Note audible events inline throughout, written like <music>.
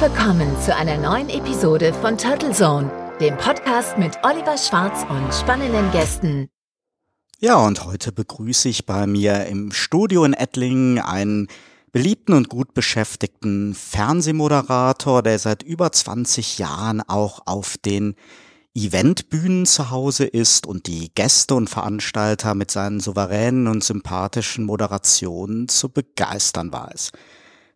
Willkommen zu einer neuen Episode von Turtle Zone, dem Podcast mit Oliver Schwarz und spannenden Gästen. Ja, und heute begrüße ich bei mir im Studio in Ettlingen einen beliebten und gut beschäftigten Fernsehmoderator, der seit über 20 Jahren auch auf den Eventbühnen zu Hause ist und die Gäste und Veranstalter mit seinen souveränen und sympathischen Moderationen zu begeistern weiß.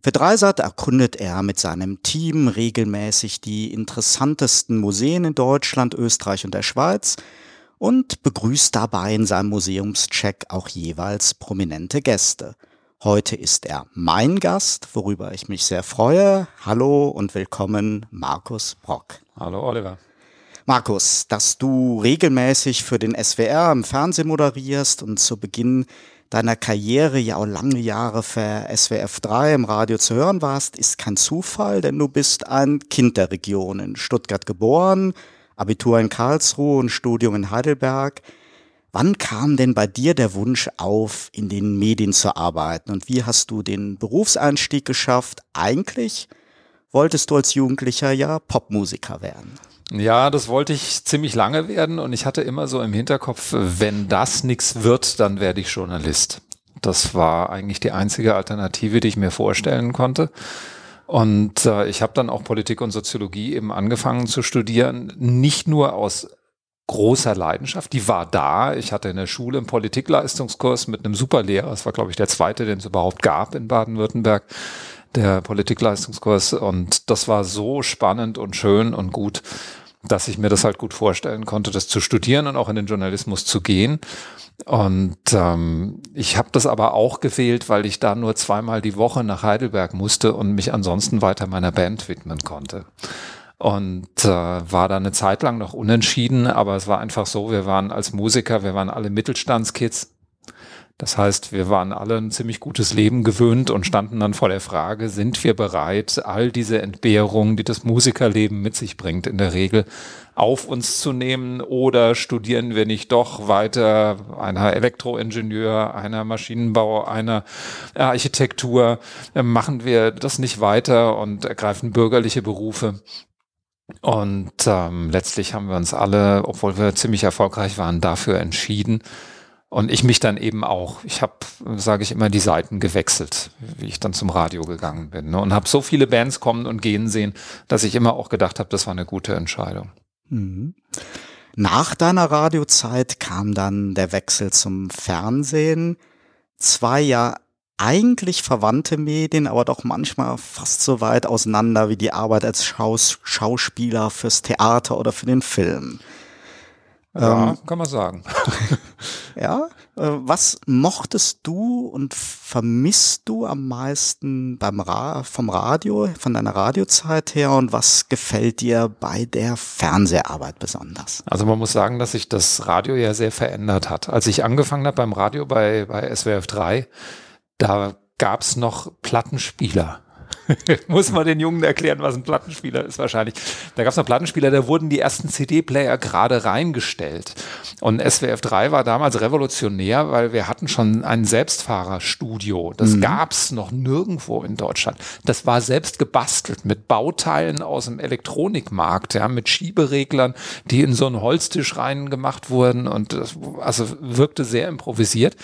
Für Dreisat erkundet er mit seinem Team regelmäßig die interessantesten Museen in Deutschland, Österreich und der Schweiz und begrüßt dabei in seinem Museumscheck auch jeweils prominente Gäste. Heute ist er mein Gast, worüber ich mich sehr freue. Hallo und willkommen, Markus Brock. Hallo, Oliver. Markus, dass du regelmäßig für den SWR im Fernsehen moderierst und zu Beginn deiner Karriere ja auch lange Jahre für SWF 3 im Radio zu hören warst, ist kein Zufall, denn du bist ein Kind der Region, in Stuttgart geboren, Abitur in Karlsruhe und Studium in Heidelberg. Wann kam denn bei dir der Wunsch auf, in den Medien zu arbeiten und wie hast du den Berufseinstieg geschafft? Eigentlich wolltest du als Jugendlicher ja Popmusiker werden. Ja, das wollte ich ziemlich lange werden und ich hatte immer so im Hinterkopf, wenn das nichts wird, dann werde ich Journalist. Das war eigentlich die einzige Alternative, die ich mir vorstellen konnte. Und äh, ich habe dann auch Politik und Soziologie eben angefangen zu studieren, nicht nur aus großer Leidenschaft, die war da. Ich hatte in der Schule einen Politikleistungskurs mit einem Superlehrer, das war glaube ich der zweite, den es überhaupt gab in Baden-Württemberg der Politikleistungskurs. Und das war so spannend und schön und gut, dass ich mir das halt gut vorstellen konnte, das zu studieren und auch in den Journalismus zu gehen. Und ähm, ich habe das aber auch gewählt, weil ich da nur zweimal die Woche nach Heidelberg musste und mich ansonsten weiter meiner Band widmen konnte. Und äh, war da eine Zeit lang noch unentschieden, aber es war einfach so, wir waren als Musiker, wir waren alle Mittelstandskids das heißt, wir waren alle ein ziemlich gutes Leben gewöhnt und standen dann vor der Frage, sind wir bereit, all diese Entbehrungen, die das Musikerleben mit sich bringt, in der Regel auf uns zu nehmen oder studieren wir nicht doch weiter einer Elektroingenieur, einer Maschinenbau, einer Architektur, machen wir das nicht weiter und ergreifen bürgerliche Berufe. Und ähm, letztlich haben wir uns alle, obwohl wir ziemlich erfolgreich waren, dafür entschieden, und ich mich dann eben auch. Ich habe, sage ich immer, die Seiten gewechselt, wie ich dann zum Radio gegangen bin. Ne? Und habe so viele Bands kommen und gehen sehen, dass ich immer auch gedacht habe, das war eine gute Entscheidung. Mhm. Nach deiner Radiozeit kam dann der Wechsel zum Fernsehen. Zwei ja eigentlich verwandte Medien, aber doch manchmal fast so weit auseinander wie die Arbeit als Schaus Schauspieler fürs Theater oder für den Film. Ja, ähm, kann man sagen. <laughs> ja, äh, was mochtest du und vermisst du am meisten beim Ra vom Radio, von deiner Radiozeit her und was gefällt dir bei der Fernseharbeit besonders? Also man muss sagen, dass sich das Radio ja sehr verändert hat. Als ich angefangen habe beim Radio bei, bei SWF 3, da gab es noch Plattenspieler. <laughs> Muss man den Jungen erklären, was ein Plattenspieler ist wahrscheinlich. Da gab es noch Plattenspieler, da wurden die ersten CD-Player gerade reingestellt. Und SWF 3 war damals revolutionär, weil wir hatten schon ein Selbstfahrerstudio. Das mhm. gab es noch nirgendwo in Deutschland. Das war selbst gebastelt mit Bauteilen aus dem Elektronikmarkt, ja, mit Schiebereglern, die in so einen Holztisch reingemacht wurden und das, also wirkte sehr improvisiert.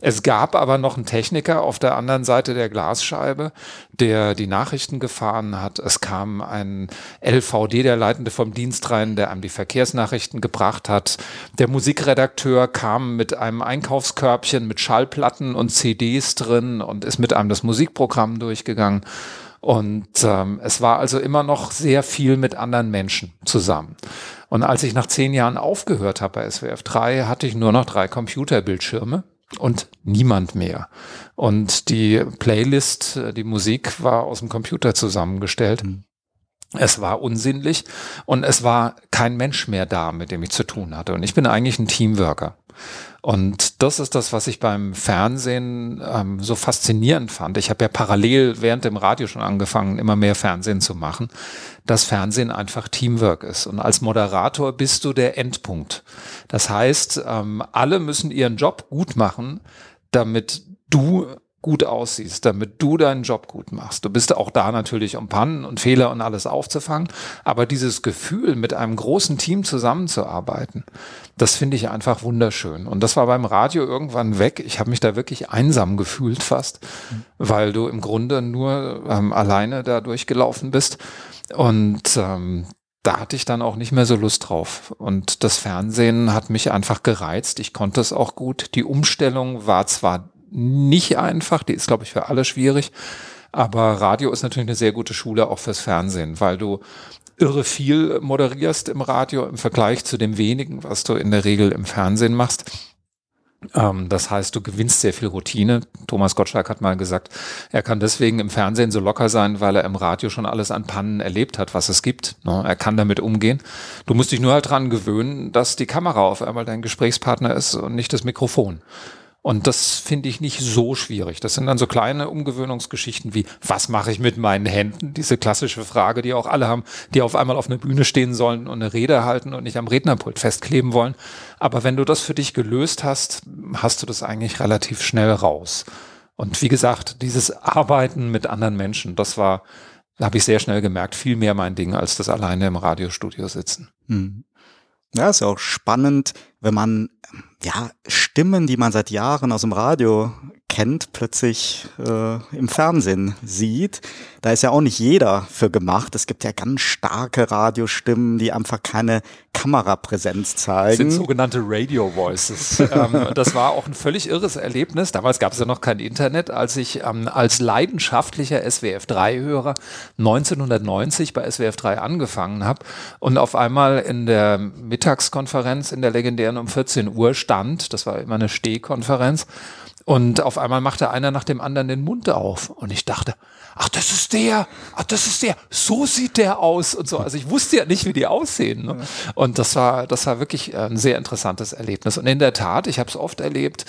Es gab aber noch einen Techniker auf der anderen Seite der Glasscheibe, der die Nachrichten gefahren hat. Es kam ein LVD, der Leitende vom Dienst rein, der einem die Verkehrsnachrichten gebracht hat. Der Musikredakteur kam mit einem Einkaufskörbchen mit Schallplatten und CDs drin und ist mit einem das Musikprogramm durchgegangen. Und ähm, es war also immer noch sehr viel mit anderen Menschen zusammen. Und als ich nach zehn Jahren aufgehört habe bei SWF 3, hatte ich nur noch drei Computerbildschirme und niemand mehr. Und die Playlist, äh, die Musik war aus dem Computer zusammengestellt. Mhm. Es war unsinnlich und es war kein Mensch mehr da, mit dem ich zu tun hatte. Und ich bin eigentlich ein Teamworker. Und das ist das, was ich beim Fernsehen ähm, so faszinierend fand. Ich habe ja parallel während dem Radio schon angefangen, immer mehr Fernsehen zu machen, dass Fernsehen einfach Teamwork ist. Und als Moderator bist du der Endpunkt. Das heißt, ähm, alle müssen ihren Job gut machen, damit du gut aussiehst, damit du deinen Job gut machst. Du bist auch da natürlich, um Pannen und Fehler und alles aufzufangen. Aber dieses Gefühl, mit einem großen Team zusammenzuarbeiten, das finde ich einfach wunderschön. Und das war beim Radio irgendwann weg. Ich habe mich da wirklich einsam gefühlt fast, mhm. weil du im Grunde nur ähm, alleine da durchgelaufen bist. Und ähm, da hatte ich dann auch nicht mehr so Lust drauf. Und das Fernsehen hat mich einfach gereizt. Ich konnte es auch gut. Die Umstellung war zwar nicht einfach, die ist, glaube ich, für alle schwierig, aber Radio ist natürlich eine sehr gute Schule auch fürs Fernsehen, weil du irre viel moderierst im Radio im Vergleich zu dem wenigen, was du in der Regel im Fernsehen machst. Ähm, das heißt, du gewinnst sehr viel Routine. Thomas Gottschalk hat mal gesagt, er kann deswegen im Fernsehen so locker sein, weil er im Radio schon alles an Pannen erlebt hat, was es gibt. Ne? Er kann damit umgehen. Du musst dich nur halt dran gewöhnen, dass die Kamera auf einmal dein Gesprächspartner ist und nicht das Mikrofon. Und das finde ich nicht so schwierig. Das sind dann so kleine Umgewöhnungsgeschichten wie, was mache ich mit meinen Händen? Diese klassische Frage, die auch alle haben, die auf einmal auf einer Bühne stehen sollen und eine Rede halten und nicht am Rednerpult festkleben wollen. Aber wenn du das für dich gelöst hast, hast du das eigentlich relativ schnell raus. Und wie gesagt, dieses Arbeiten mit anderen Menschen, das war, da habe ich sehr schnell gemerkt, viel mehr mein Ding, als das alleine im Radiostudio sitzen. Hm. Ja, ist ja auch spannend, wenn man ja Stimmen, die man seit Jahren aus dem Radio kennt, plötzlich äh, im Fernsehen sieht. Da ist ja auch nicht jeder für gemacht. Es gibt ja ganz starke Radiostimmen, die einfach keine Kamerapräsenz zeigen. Das sind sogenannte Radio Voices. <laughs> ähm, das war auch ein völlig irres Erlebnis. Damals gab es ja noch kein Internet, als ich ähm, als leidenschaftlicher SWF3-Hörer 1990 bei SWF3 angefangen habe und auf einmal in der Mittagskonferenz in der legendären um 14 Uhr stand. Das war immer eine Stehkonferenz. Und auf einmal machte einer nach dem anderen den Mund auf. Und ich dachte, ach, das ist der, ach, das ist der, so sieht der aus und so. Also ich wusste ja nicht, wie die aussehen. Ne? Und das war, das war wirklich ein sehr interessantes Erlebnis. Und in der Tat, ich habe es oft erlebt,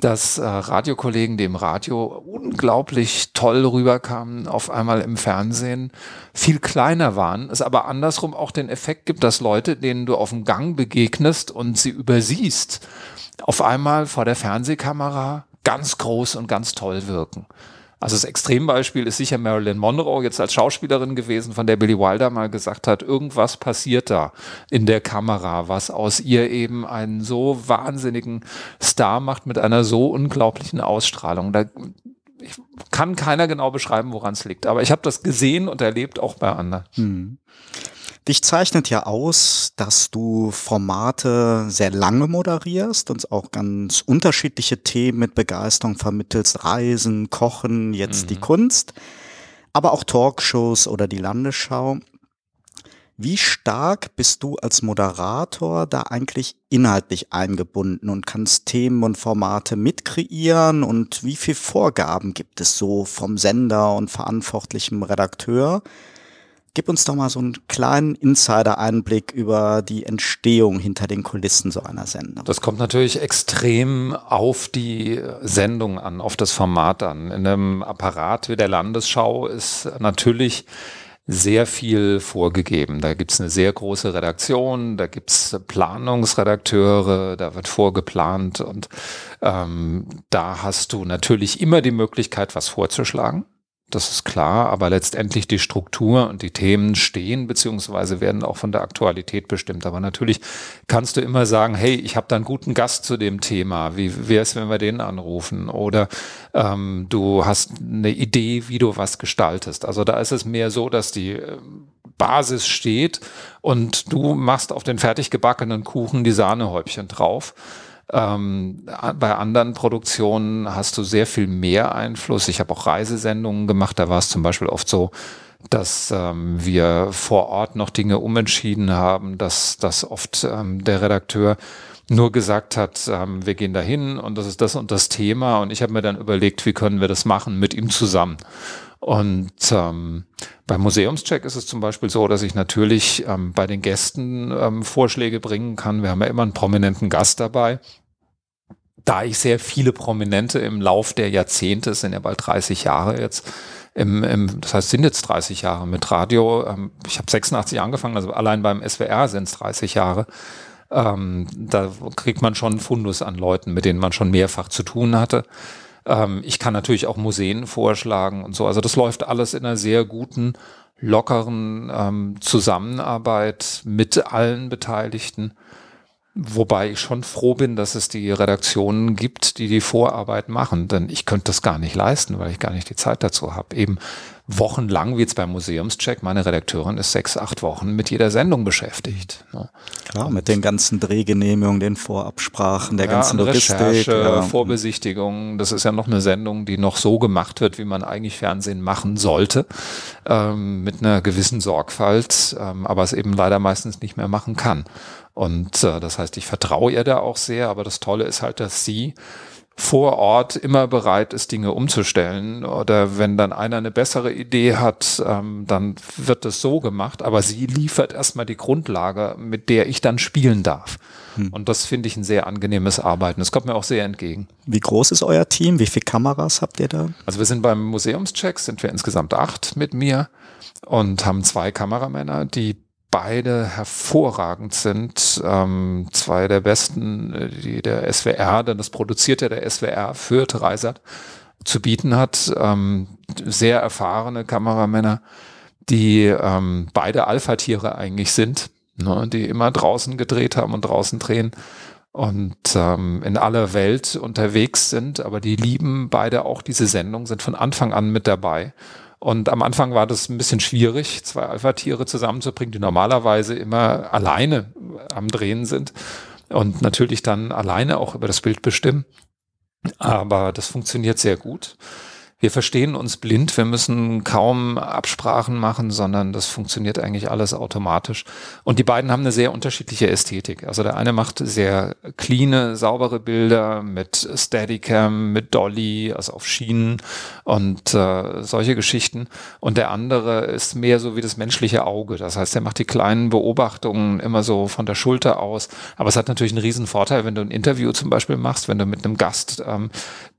dass äh, Radiokollegen, die im Radio unglaublich toll rüberkamen, auf einmal im Fernsehen viel kleiner waren. Es aber andersrum auch den Effekt gibt, dass Leute, denen du auf dem Gang begegnest und sie übersiehst, auf einmal vor der Fernsehkamera ganz groß und ganz toll wirken. Also das Extrembeispiel ist sicher Marilyn Monroe jetzt als Schauspielerin gewesen, von der Billy Wilder mal gesagt hat, irgendwas passiert da in der Kamera, was aus ihr eben einen so wahnsinnigen Star macht mit einer so unglaublichen Ausstrahlung. Da kann keiner genau beschreiben, woran es liegt. Aber ich habe das gesehen und erlebt auch bei anderen. Hm. Dich zeichnet ja aus, dass du Formate sehr lange moderierst und auch ganz unterschiedliche Themen mit Begeisterung vermittelst. Reisen, Kochen, jetzt mhm. die Kunst, aber auch Talkshows oder die Landesschau. Wie stark bist du als Moderator da eigentlich inhaltlich eingebunden und kannst Themen und Formate mitkreieren und wie viel Vorgaben gibt es so vom Sender und verantwortlichem Redakteur? Gib uns doch mal so einen kleinen Insider-Einblick über die Entstehung hinter den Kulissen so einer Sendung. Das kommt natürlich extrem auf die Sendung an, auf das Format an. In einem Apparat wie der Landesschau ist natürlich sehr viel vorgegeben. Da gibt's eine sehr große Redaktion, da gibt's Planungsredakteure, da wird vorgeplant und ähm, da hast du natürlich immer die Möglichkeit, was vorzuschlagen das ist klar, aber letztendlich die Struktur und die Themen stehen beziehungsweise werden auch von der Aktualität bestimmt. Aber natürlich kannst du immer sagen, hey, ich habe da einen guten Gast zu dem Thema. Wie wäre es, wenn wir den anrufen? Oder ähm, du hast eine Idee, wie du was gestaltest. Also da ist es mehr so, dass die äh, Basis steht und du machst auf den fertig gebackenen Kuchen die Sahnehäubchen drauf. Ähm, bei anderen Produktionen hast du sehr viel mehr Einfluss. Ich habe auch Reisesendungen gemacht, da war es zum Beispiel oft so, dass ähm, wir vor Ort noch Dinge umentschieden haben, dass, dass oft ähm, der Redakteur nur gesagt hat, ähm, wir gehen dahin und das ist das und das Thema. Und ich habe mir dann überlegt, wie können wir das machen mit ihm zusammen. Und ähm, beim Museumscheck ist es zum Beispiel so, dass ich natürlich ähm, bei den Gästen ähm, Vorschläge bringen kann. Wir haben ja immer einen prominenten Gast dabei. Da ich sehr viele Prominente im Lauf der Jahrzehnte, es sind ja bald 30 Jahre jetzt, im, im, das heißt, sind jetzt 30 Jahre mit Radio. Ähm, ich habe 86 angefangen, also allein beim SWR sind es 30 Jahre. Ähm, da kriegt man schon Fundus an Leuten, mit denen man schon mehrfach zu tun hatte Ähm, ich kann natürlich auch Museen vorschlagen und so. Also das läuft alles in einer sehr guten, lockeren ähm, Zusammenarbeit mit allen Beteiligten. Wobei ich schon froh bin, dass es die Redaktionen gibt, die die Vorarbeit machen, denn ich könnte das gar nicht leisten, weil ich gar nicht die Zeit dazu habe. Eben wochenlang, wie jetzt beim Museumscheck, meine Redakteurin ist sechs, acht Wochen mit jeder Sendung beschäftigt. Ne? Klar, mit den ganzen Drehgenehmigungen, den Vorabsprachen, der ja, ganzen Logistik. Recherche, ja. Vorbesichtigungen, das ist ja noch eine Sendung, die noch so gemacht wird, wie man eigentlich Fernsehen machen sollte, ähm, mit einer gewissen Sorgfalt, ähm, aber es eben leider meistens nicht mehr machen kann. Und äh, das heißt, ich vertraue ihr da auch sehr, aber das Tolle ist halt, dass sie vor Ort immer bereit ist, Dinge umzustellen. Oder wenn dann einer eine bessere Idee hat, ähm, dann wird es so gemacht. Aber sie liefert erstmal die Grundlage, mit der ich dann spielen darf. Hm. Und das finde ich ein sehr angenehmes Arbeiten. Das kommt mir auch sehr entgegen. Wie groß ist euer Team? Wie viele Kameras habt ihr da? Also wir sind beim Museumscheck, sind wir insgesamt acht mit mir und haben zwei Kameramänner, die beide hervorragend sind. Ähm, zwei der besten, die der SWR, denn das produziert ja der SWR für Dreisat, zu bieten hat. Ähm, sehr erfahrene Kameramänner, die ähm, beide Alpha-Tiere eigentlich sind, ne, die immer draußen gedreht haben und draußen drehen und ähm, in aller Welt unterwegs sind, aber die lieben beide auch diese Sendung, sind von Anfang an mit dabei und am Anfang war das ein bisschen schwierig, zwei Alpha-Tiere zusammenzubringen, die normalerweise immer alleine am Drehen sind und natürlich dann alleine auch über das Bild bestimmen. Aber das funktioniert sehr gut wir verstehen uns blind, wir müssen kaum Absprachen machen, sondern das funktioniert eigentlich alles automatisch. Und die beiden haben eine sehr unterschiedliche Ästhetik. Also der eine macht sehr cleane, saubere Bilder mit Steadicam, mit Dolly, also auf Schienen und äh, solche Geschichten. Und der andere ist mehr so wie das menschliche Auge. Das heißt, er macht die kleinen Beobachtungen immer so von der Schulter aus. Aber es hat natürlich einen riesen Vorteil, wenn du ein Interview zum Beispiel machst, wenn du mit einem Gast ähm,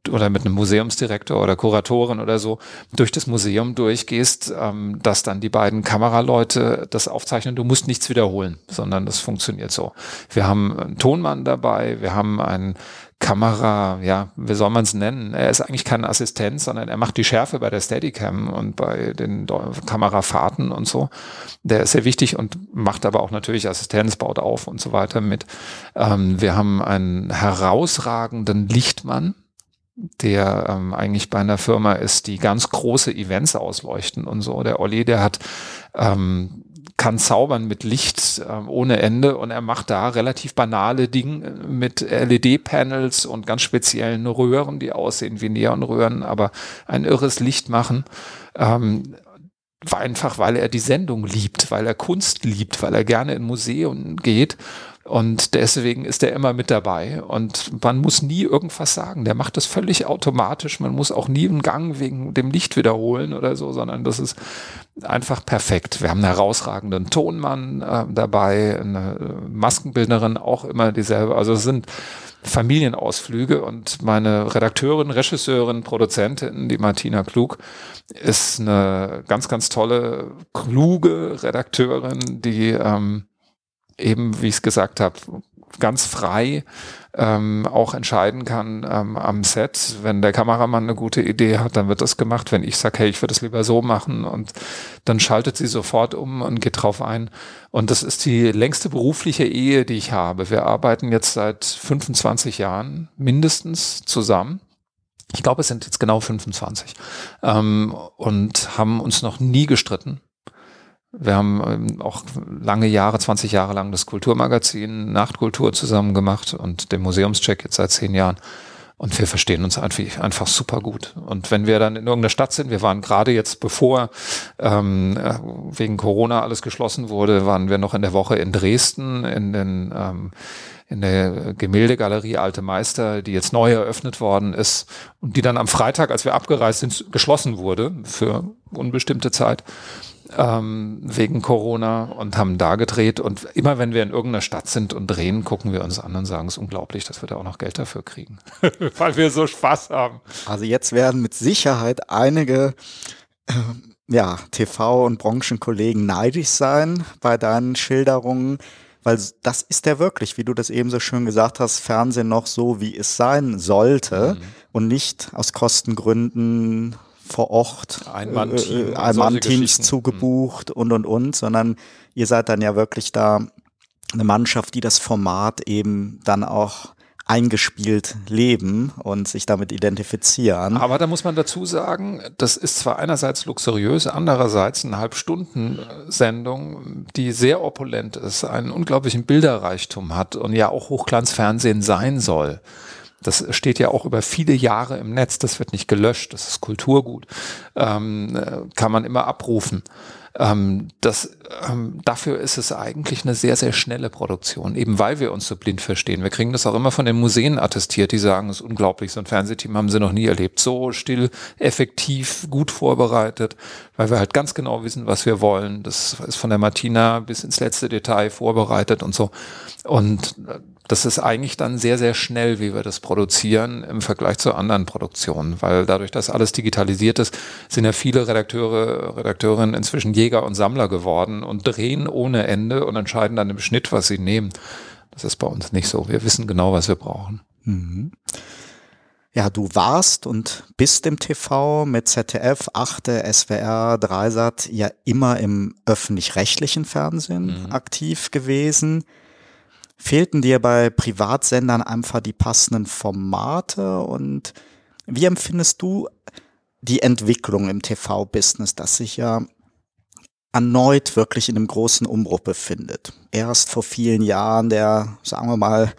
oder mit einem Museumsdirektor oder Kuratorin oder so durch das Museum durchgehst, ähm, dass dann die beiden Kameraleute das aufzeichnen. Du musst nichts wiederholen, sondern das funktioniert so. Wir haben einen Tonmann dabei, wir haben einen Kamera, ja, wie soll man es nennen? Er ist eigentlich kein Assistent, sondern er macht die Schärfe bei der Steadicam und bei den Kamerafahrten und so. Der ist sehr wichtig und macht aber auch natürlich Assistenz, baut auf und so weiter mit. Ähm, wir haben einen herausragenden Lichtmann, der ähm, eigentlich bei einer Firma ist, die ganz große Events ausleuchten und so. Der Olli, der hat ähm, kann zaubern mit Licht ähm, ohne Ende und er macht da relativ banale Dinge mit LED-Panels und ganz speziellen Röhren, die aussehen wie Neonröhren, aber ein irres Licht machen. Ähm, einfach, weil er die Sendung liebt, weil er Kunst liebt, weil er gerne in Museen geht und deswegen ist er immer mit dabei. Und man muss nie irgendwas sagen. Der macht das völlig automatisch. Man muss auch nie einen Gang wegen dem Licht wiederholen oder so, sondern das ist einfach perfekt. Wir haben einen herausragenden Tonmann äh, dabei, eine Maskenbildnerin auch immer dieselbe. Also es sind Familienausflüge und meine Redakteurin, Regisseurin, Produzentin, die Martina Klug, ist eine ganz, ganz tolle, kluge Redakteurin, die ähm, eben, wie ich es gesagt habe, ganz frei ähm, auch entscheiden kann ähm, am Set. Wenn der Kameramann eine gute Idee hat, dann wird das gemacht. Wenn ich sage, hey, ich würde das lieber so machen und dann schaltet sie sofort um und geht drauf ein. Und das ist die längste berufliche Ehe, die ich habe. Wir arbeiten jetzt seit 25 Jahren mindestens zusammen. Ich glaube, es sind jetzt genau 25 ähm, und haben uns noch nie gestritten. Wir haben ähm, auch lange Jahre, 20 Jahre lang das Kulturmagazin Nachtkultur zusammen gemacht und den Museumscheck jetzt seit zehn Jahren. Und wir verstehen uns einfach, einfach super gut. Und wenn wir dann in irgendeiner Stadt sind, wir waren gerade jetzt, bevor ähm, äh, wegen Corona alles geschlossen wurde, waren wir noch in der Woche in Dresden, in den ähm, in der Gemäldegalerie Alte Meister, die jetzt neu eröffnet worden ist und die dann am Freitag, als wir abgereist sind, geschlossen wurde für unbestimmte Zeit ähm, wegen Corona und haben da gedreht. Und immer wenn wir in irgendeiner Stadt sind und drehen, gucken wir uns an und sagen, es ist unglaublich, dass wir da auch noch Geld dafür kriegen, <laughs> weil wir so Spaß haben. Also jetzt werden mit Sicherheit einige äh, ja, TV- und Branchenkollegen neidisch sein bei deinen Schilderungen. Weil das ist ja wirklich, wie du das eben so schön gesagt hast, Fernsehen noch so, wie es sein sollte. Mhm und nicht aus Kostengründen vor Ort Ein-Mann-Team, äh, Ein-Mann-Teams zugebucht und und und, sondern ihr seid dann ja wirklich da eine Mannschaft, die das Format eben dann auch eingespielt leben und sich damit identifizieren. Aber da muss man dazu sagen, das ist zwar einerseits luxuriös, andererseits eine Halbstunden-Sendung, die sehr opulent ist, einen unglaublichen Bilderreichtum hat und ja auch Hochglanzfernsehen sein soll. Das steht ja auch über viele Jahre im Netz, das wird nicht gelöscht, das ist Kulturgut, ähm, kann man immer abrufen. Ähm, das, ähm, dafür ist es eigentlich eine sehr, sehr schnelle Produktion, eben weil wir uns so blind verstehen. Wir kriegen das auch immer von den Museen attestiert, die sagen, es ist unglaublich, so ein Fernsehteam haben sie noch nie erlebt. So still, effektiv, gut vorbereitet, weil wir halt ganz genau wissen, was wir wollen. Das ist von der Martina bis ins letzte Detail vorbereitet und so. Und äh, das ist eigentlich dann sehr, sehr schnell, wie wir das produzieren im Vergleich zu anderen Produktionen, weil dadurch, dass alles digitalisiert ist, sind ja viele Redakteure, Redakteurinnen inzwischen Jäger und Sammler geworden und drehen ohne Ende und entscheiden dann im Schnitt, was sie nehmen. Das ist bei uns nicht so. Wir wissen genau, was wir brauchen. Mhm. Ja, du warst und bist im TV mit ZDF, Achte, SWR, Dreisat ja immer im öffentlich-rechtlichen Fernsehen mhm. aktiv gewesen. Fehlten dir bei Privatsendern einfach die passenden Formate? Und wie empfindest du die Entwicklung im TV-Business, das sich ja erneut wirklich in einem großen Umbruch befindet? Erst vor vielen Jahren der, sagen wir mal,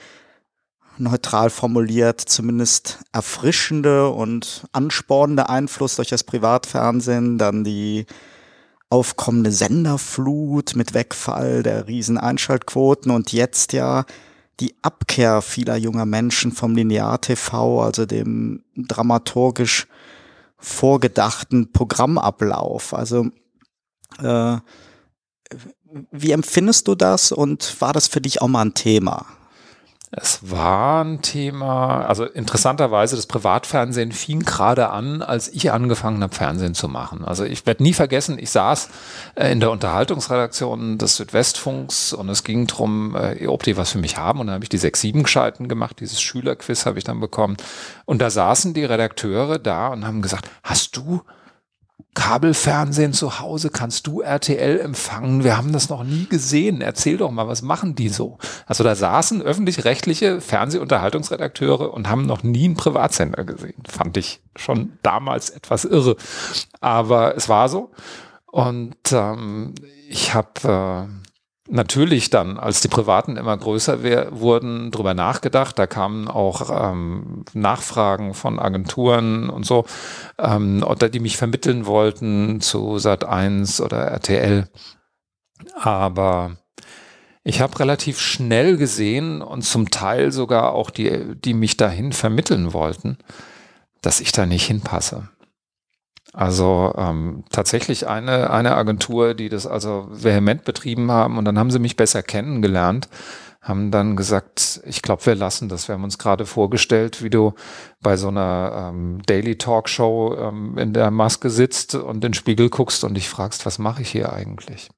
neutral formuliert, zumindest erfrischende und anspornende Einfluss durch das Privatfernsehen, dann die aufkommende Senderflut mit Wegfall der riesen Einschaltquoten und jetzt ja die Abkehr vieler junger Menschen vom Linear-TV, also dem dramaturgisch vorgedachten Programmablauf. Also äh, wie empfindest du das und war das für dich auch mal ein Thema? Es war ein Thema, also interessanterweise, das Privatfernsehen fing gerade an, als ich angefangen habe, Fernsehen zu machen. Also ich werde nie vergessen, ich saß äh, in der Unterhaltungsredaktion des Südwestfunks und es ging darum, äh, ob die was für mich haben. Und dann habe ich die sechs, sieben Gescheiten gemacht, dieses Schülerquiz habe ich dann bekommen. Und da saßen die Redakteure da und haben gesagt, hast du Kabelfernsehen zu Hause, kannst du RTL empfangen? Wir haben das noch nie gesehen. Erzähl doch mal, was machen die so? Also da saßen öffentlich-rechtliche Fernsehunterhaltungsredakteure und haben noch nie einen Privatsender gesehen. Fand ich schon damals etwas irre. Aber es war so. Und ähm, ich habe äh, natürlich dann, als die Privaten immer größer wurden, drüber nachgedacht. Da kamen auch ähm, Nachfragen von Agenturen und so, ähm, oder die mich vermitteln wollten zu Sat1 oder RTL. Aber ich habe relativ schnell gesehen und zum Teil sogar auch die, die mich dahin vermitteln wollten, dass ich da nicht hinpasse. Also ähm, tatsächlich eine, eine Agentur, die das also vehement betrieben haben. Und dann haben sie mich besser kennengelernt haben dann gesagt, ich glaube, wir lassen das. Wir haben uns gerade vorgestellt, wie du bei so einer ähm, Daily Talkshow ähm, in der Maske sitzt und in den Spiegel guckst und dich fragst, was mache ich hier eigentlich?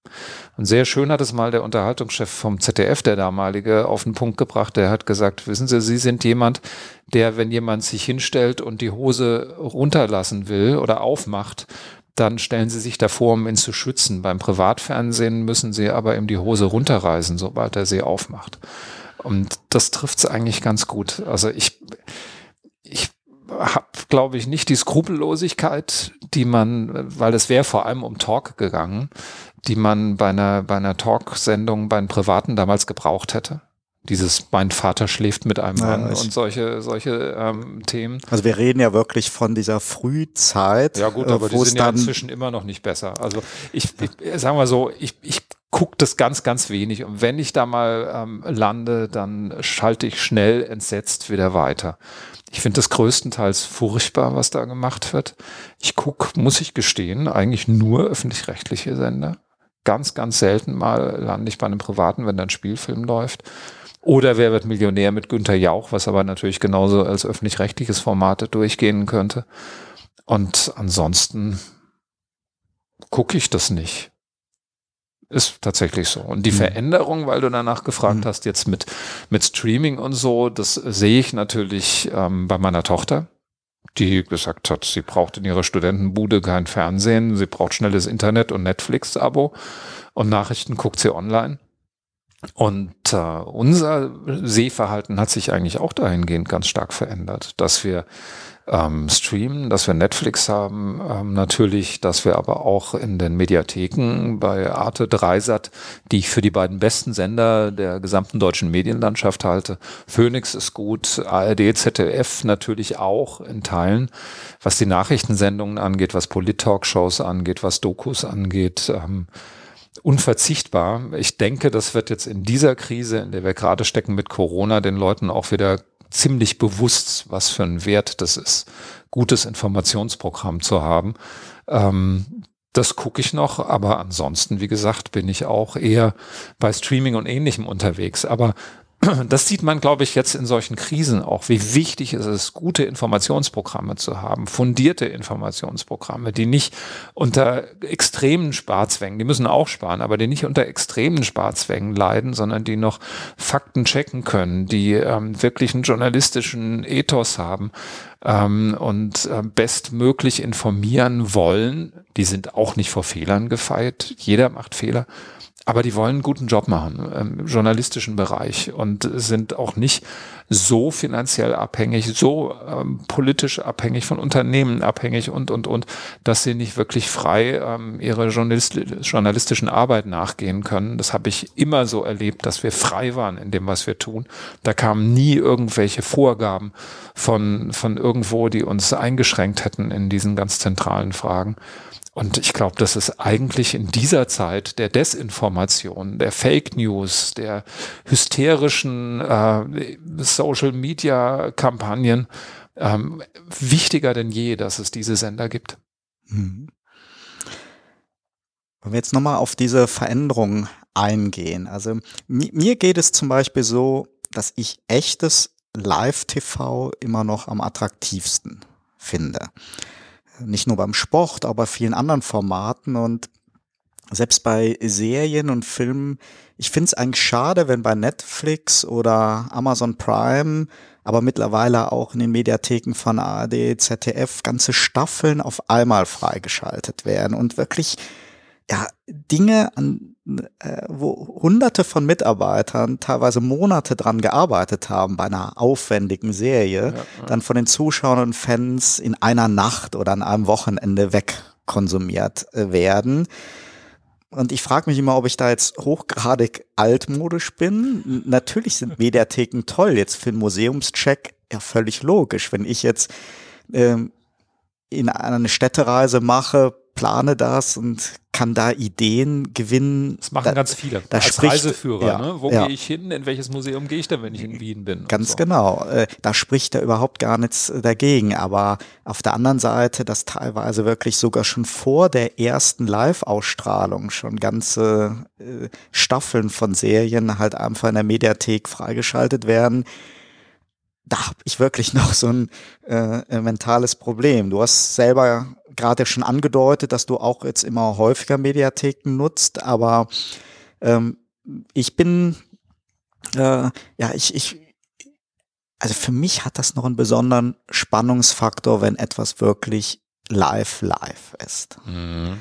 Und sehr schön hat es mal der Unterhaltungschef vom ZDF, der damalige, auf den Punkt gebracht. Der hat gesagt, wissen Sie, Sie sind jemand, der, wenn jemand sich hinstellt und die Hose runterlassen will oder aufmacht, dann stellen sie sich davor, um ihn zu schützen. Beim Privatfernsehen müssen sie aber ihm die Hose runterreißen, sobald er sie aufmacht. Und das trifft es eigentlich ganz gut. Also ich, ich habe, glaube ich, nicht die Skrupellosigkeit, die man, weil es wäre vor allem um Talk gegangen, die man bei einer, bei einer Talksendung bei den Privaten damals gebraucht hätte dieses mein Vater schläft mit einem Mann ja, und solche solche ähm, Themen. Also wir reden ja wirklich von dieser Frühzeit. Ja gut, aber die sind ja inzwischen immer noch nicht besser. Also ich, ich sagen wir so, ich, ich gucke das ganz, ganz wenig und wenn ich da mal ähm, lande, dann schalte ich schnell entsetzt wieder weiter. Ich finde das größtenteils furchtbar, was da gemacht wird. Ich gucke, muss ich gestehen, eigentlich nur öffentlich-rechtliche Sender. Ganz, ganz selten mal lande ich bei einem privaten, wenn da ein Spielfilm läuft. Oder Wer wird Millionär mit Günther Jauch, was aber natürlich genauso als öffentlich-rechtliches Format durchgehen könnte. Und ansonsten gucke ich das nicht. Ist tatsächlich so. Und die mhm. Veränderung, weil du danach gefragt mhm. hast, jetzt mit, mit Streaming und so, das sehe ich natürlich ähm, bei meiner Tochter. die gesagt hat, sie braucht in ihrer Studentenbude kein Fernsehen, sie braucht schnelles Internet und Netflix-Abo und Nachrichten guckt sie online. Und äh, unser Sehverhalten hat sich eigentlich auch dahingehend ganz stark verändert, dass wir ähm, streamen, dass wir Netflix haben, ähm, natürlich, dass wir aber auch in den Mediatheken bei Arte, Dreisat, die ich für die beiden besten Sender der gesamten deutschen Medienlandschaft halte. Phoenix ist gut, ARD, ZDF natürlich auch in Teilen, was die Nachrichtensendungen angeht, was Polit-Talkshows angeht, was Dokus angeht. Ähm, unverzichtbar. Ich denke, das wird jetzt in dieser Krise, in der wir gerade stecken mit Corona, den Leuten auch wieder ziemlich bewusst, was für ein Wert das ist, gutes Informationsprogramm zu haben. Ähm, das gucke ich noch, aber ansonsten, wie gesagt, bin ich auch eher bei Streaming und ähnlichem unterwegs. Aber das sieht man, glaube ich, jetzt in solchen Krisen auch, wie wichtig es ist, gute Informationsprogramme zu haben, fundierte Informationsprogramme, die nicht unter extremen Sparzwängen, die müssen auch sparen, aber die nicht unter extremen Sparzwängen leiden, sondern die noch Fakten checken können, die ähm, wirklich einen journalistischen Ethos haben ähm, und äh, bestmöglich informieren wollen. Die sind auch nicht vor Fehlern gefeit. Jeder macht Fehler aber die wollen einen guten Job machen im journalistischen Bereich und sind auch nicht so finanziell abhängig, so ähm, politisch abhängig, von Unternehmen abhängig und, und, und, dass sie nicht wirklich frei ähm, ihre Journalist journalistischen Arbeit nachgehen können. Das habe ich immer so erlebt, dass wir frei waren in dem, was wir tun. Da kamen nie irgendwelche Vorgaben von, von irgendwo, die uns eingeschränkt hätten in diesen ganz zentralen Fragen. Und ich glaube, das ist eigentlich in dieser Zeit der Desinformation, der Fake News, der hysterischen äh, Social-Media-Kampagnen ähm, wichtiger denn je, dass es diese Sender gibt. Mhm. Wenn wir jetzt nochmal auf diese Veränderung eingehen. Also mir geht es zum Beispiel so, dass ich echtes Live-TV immer noch am attraktivsten finde nicht nur beim Sport, aber vielen anderen Formaten. Und selbst bei Serien und Filmen, ich finde es eigentlich schade, wenn bei Netflix oder Amazon Prime, aber mittlerweile auch in den Mediatheken von ARD, ZDF ganze Staffeln auf einmal freigeschaltet werden und wirklich ja Dinge an äh, wo hunderte von Mitarbeitern teilweise Monate dran gearbeitet haben bei einer aufwendigen Serie, ja, ja. dann von den Zuschauern und Fans in einer Nacht oder an einem Wochenende wegkonsumiert äh, werden. Und ich frage mich immer, ob ich da jetzt hochgradig altmodisch bin. Natürlich sind Mediatheken toll. Jetzt für einen Museumscheck ja völlig logisch. Wenn ich jetzt ähm, in eine Städtereise mache, plane das und kann da Ideen gewinnen. Das machen da, ganz viele. Da Als spricht, Reiseführer, ja, ne? Wo ja. gehe ich hin? In welches Museum gehe ich denn, wenn ich in Wien bin? Ganz so. genau. Äh, da spricht er überhaupt gar nichts dagegen. Aber auf der anderen Seite, dass teilweise wirklich sogar schon vor der ersten Live-Ausstrahlung schon ganze äh, Staffeln von Serien halt einfach in der Mediathek freigeschaltet werden da habe ich wirklich <laughs> noch so ein äh, mentales Problem. Du hast selber gerade schon angedeutet, dass du auch jetzt immer häufiger Mediatheken nutzt, aber ähm, ich bin, äh, ja, ich, ich, also für mich hat das noch einen besonderen Spannungsfaktor, wenn etwas wirklich live, live ist. Mhm.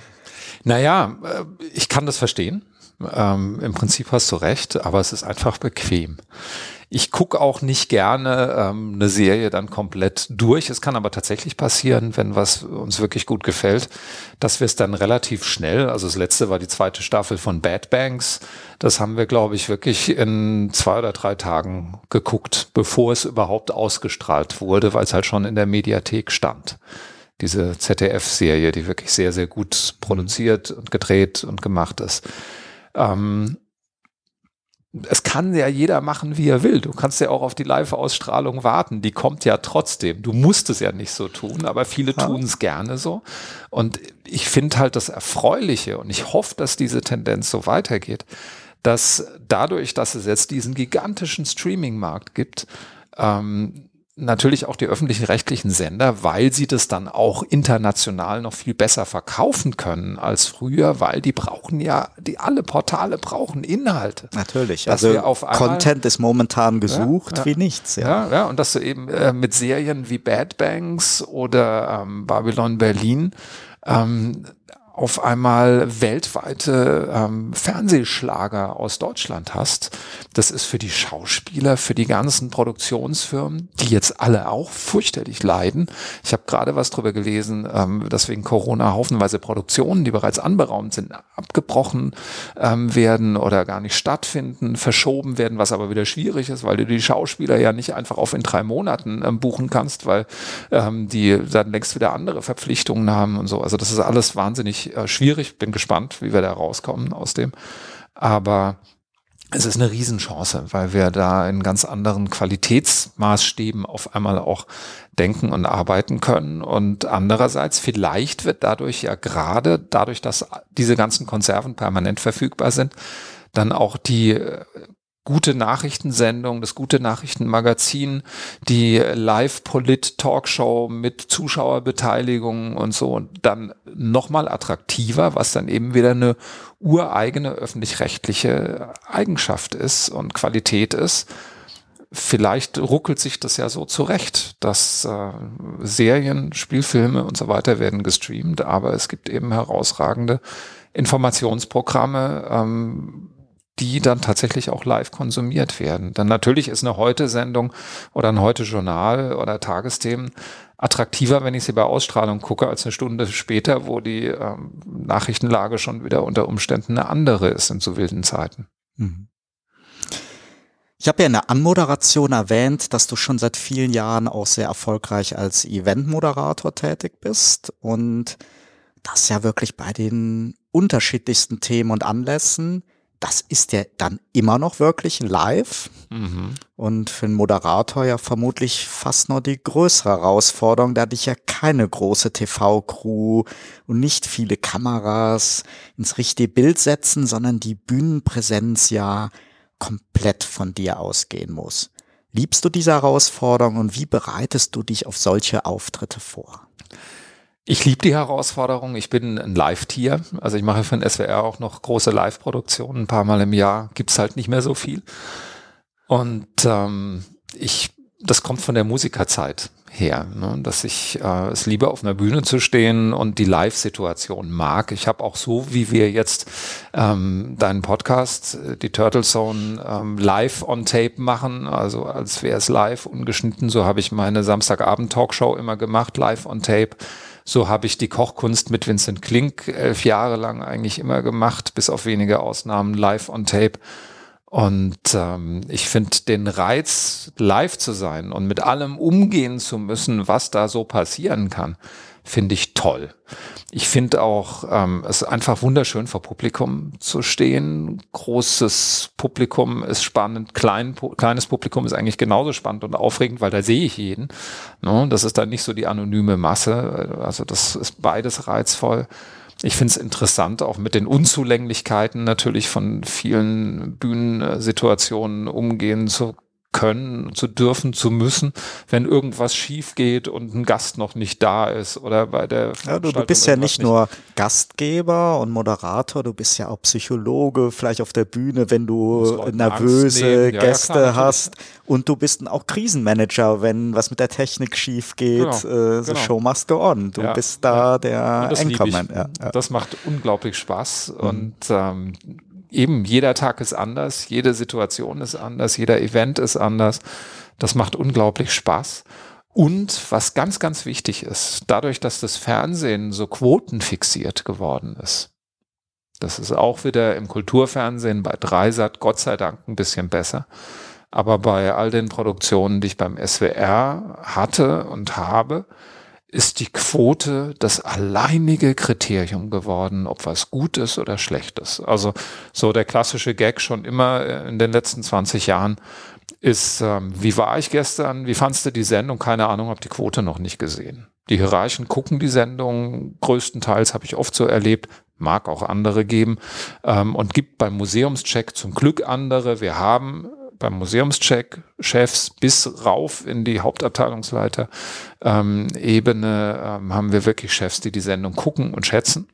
Naja, äh, ich kann das verstehen. Ähm, Im Prinzip hast du recht, aber es ist einfach bequem. Ich gucke auch nicht gerne ähm, eine Serie dann komplett durch. Es kann aber tatsächlich passieren, wenn was uns wirklich gut gefällt, dass wir es dann relativ schnell, also das letzte war die zweite Staffel von Bad Banks, das haben wir, glaube ich, wirklich in zwei oder drei Tagen geguckt, bevor es überhaupt ausgestrahlt wurde, weil es halt schon in der Mediathek stand diese ZDF-Serie, die wirklich sehr, sehr gut produziert und gedreht und gemacht ist. Ähm, es kann ja jeder machen, wie er will. Du kannst ja auch auf die Live-Ausstrahlung warten. Die kommt ja trotzdem. Du musst es ja nicht so tun, aber viele ja. tun es gerne so. Und ich finde halt das Erfreuliche und ich hoffe, dass diese Tendenz so weitergeht, dass dadurch, dass es jetzt diesen gigantischen Streaming-Markt gibt, ähm, natürlich auch die öffentlichen rechtlichen Sender, weil sie das dann auch international noch viel besser verkaufen können als früher, weil die brauchen ja, die alle Portale brauchen Inhalte. Natürlich, dass also einmal, Content ist momentan gesucht ja, ja, wie nichts. Ja. ja, ja, und dass du eben äh, mit Serien wie Bad Banks oder ähm, Babylon Berlin ähm, auf einmal weltweite ähm, Fernsehschlager aus Deutschland hast. Das ist für die Schauspieler, für die ganzen Produktionsfirmen, die jetzt alle auch fürchterlich leiden. Ich habe gerade was drüber gelesen, ähm, dass wegen Corona haufenweise Produktionen, die bereits anberaumt sind, abgebrochen ähm, werden oder gar nicht stattfinden, verschoben werden, was aber wieder schwierig ist, weil du die Schauspieler ja nicht einfach auf in drei Monaten ähm, buchen kannst, weil ähm, die dann längst wieder andere Verpflichtungen haben und so. Also das ist alles wahnsinnig äh, schwierig. Bin gespannt, wie wir da rauskommen aus dem. Aber es ist eine Riesenchance, weil wir da in ganz anderen Qualitätsmaßstäben auf einmal auch denken und arbeiten können. Und andererseits, vielleicht wird dadurch ja gerade, dadurch, dass diese ganzen Konserven permanent verfügbar sind, dann auch die äh, gute Nachrichtensendung, das gute Nachrichtenmagazin, die Live-Polit-Talkshow mit Zuschauerbeteiligung und so und dann nochmal attraktiver, was dann eben wieder eine ureigene öffentlich-rechtliche Eigenschaft ist und Qualität ist. Vielleicht ruckelt sich das ja so zurecht, dass äh, Serien, Spielfilme und so weiter werden gestreamt, aber es gibt eben herausragende Informationsprogramme, ähm, die dann tatsächlich auch live konsumiert werden. Dann natürlich ist eine Heute-Sendung oder ein Heute-Journal oder Tagesthemen attraktiver, wenn ich sie bei Ausstrahlung gucke, als eine Stunde später, wo die ähm, Nachrichtenlage schon wieder unter Umständen eine andere ist in so wilden Zeiten. Mhm. Ich habe ja in der Anmoderation erwähnt, dass du schon seit vielen Jahren auch sehr erfolgreich als Eventmoderator tätig bist und das ja wirklich bei den unterschiedlichsten Themen und Anlässen das ist ja dann immer noch wirklich live. Mhm. Und für einen Moderator ja vermutlich fast noch die größere Herausforderung, da dich ja keine große TV-Crew und nicht viele Kameras ins richtige Bild setzen, sondern die Bühnenpräsenz ja komplett von dir ausgehen muss. Liebst du diese Herausforderung und wie bereitest du dich auf solche Auftritte vor? Ich liebe die Herausforderung. Ich bin ein Live-Tier. Also ich mache für den SWR auch noch große Live-Produktionen. Ein paar Mal im Jahr gibt's halt nicht mehr so viel. Und ähm, ich, das kommt von der Musikerzeit her, ne? dass ich äh, es liebe, auf einer Bühne zu stehen und die Live-Situation mag. Ich habe auch so, wie wir jetzt ähm, deinen Podcast, äh, die Turtle Zone, ähm, live on Tape machen, also als wäre es live ungeschnitten, so habe ich meine Samstagabend-Talkshow immer gemacht, live on Tape so habe ich die Kochkunst mit Vincent Klink elf Jahre lang eigentlich immer gemacht, bis auf wenige Ausnahmen live on tape. Und ähm, ich finde den Reiz, live zu sein und mit allem umgehen zu müssen, was da so passieren kann, finde ich toll. Ich finde auch, ähm, es ist einfach wunderschön vor Publikum zu stehen. Großes Publikum ist spannend, klein, kleines Publikum ist eigentlich genauso spannend und aufregend, weil da sehe ich jeden. Ne? Das ist dann nicht so die anonyme Masse. Also das ist beides reizvoll. Ich finde es interessant, auch mit den Unzulänglichkeiten natürlich von vielen Bühnensituationen umgehen zu können, zu dürfen, zu müssen, wenn irgendwas schief geht und ein Gast noch nicht da ist oder bei der ja, du, du bist ja nicht, nicht nur Gastgeber und Moderator, du bist ja auch Psychologe, vielleicht auf der Bühne, wenn du nervöse ja, Gäste ja, klar, hast und du bist auch Krisenmanager, wenn was mit der Technik schief geht, genau, äh, genau. show must go on. Du bist da der Anchorman. Das macht unglaublich Spaß mhm. und ähm, eben jeder Tag ist anders, jede Situation ist anders, jeder Event ist anders. Das macht unglaublich Spaß. Und was ganz, ganz wichtig ist, dadurch, dass das Fernsehen so quotenfixiert geworden ist, das ist auch wieder im Kulturfernsehen bei Dreisat Gott sei Dank ein bisschen besser. Aber bei all den Produktionen, die ich beim SWR hatte und habe, ist die Quote das alleinige Kriterium geworden, ob was gut ist oder schlecht ist. Also so der klassische Gag schon immer in den letzten 20 Jahren ist, ähm, wie war ich gestern, wie fandst du die Sendung? Keine Ahnung, habe die Quote noch nicht gesehen. Die Hierarchen gucken die Sendung, größtenteils habe ich oft so erlebt, mag auch andere geben ähm, und gibt beim Museumscheck zum Glück andere. Wir haben beim Museumscheck Chefs bis rauf in die Hauptabteilungsleiter ähm, Ebene ähm, haben wir wirklich Chefs, die die Sendung gucken und schätzen.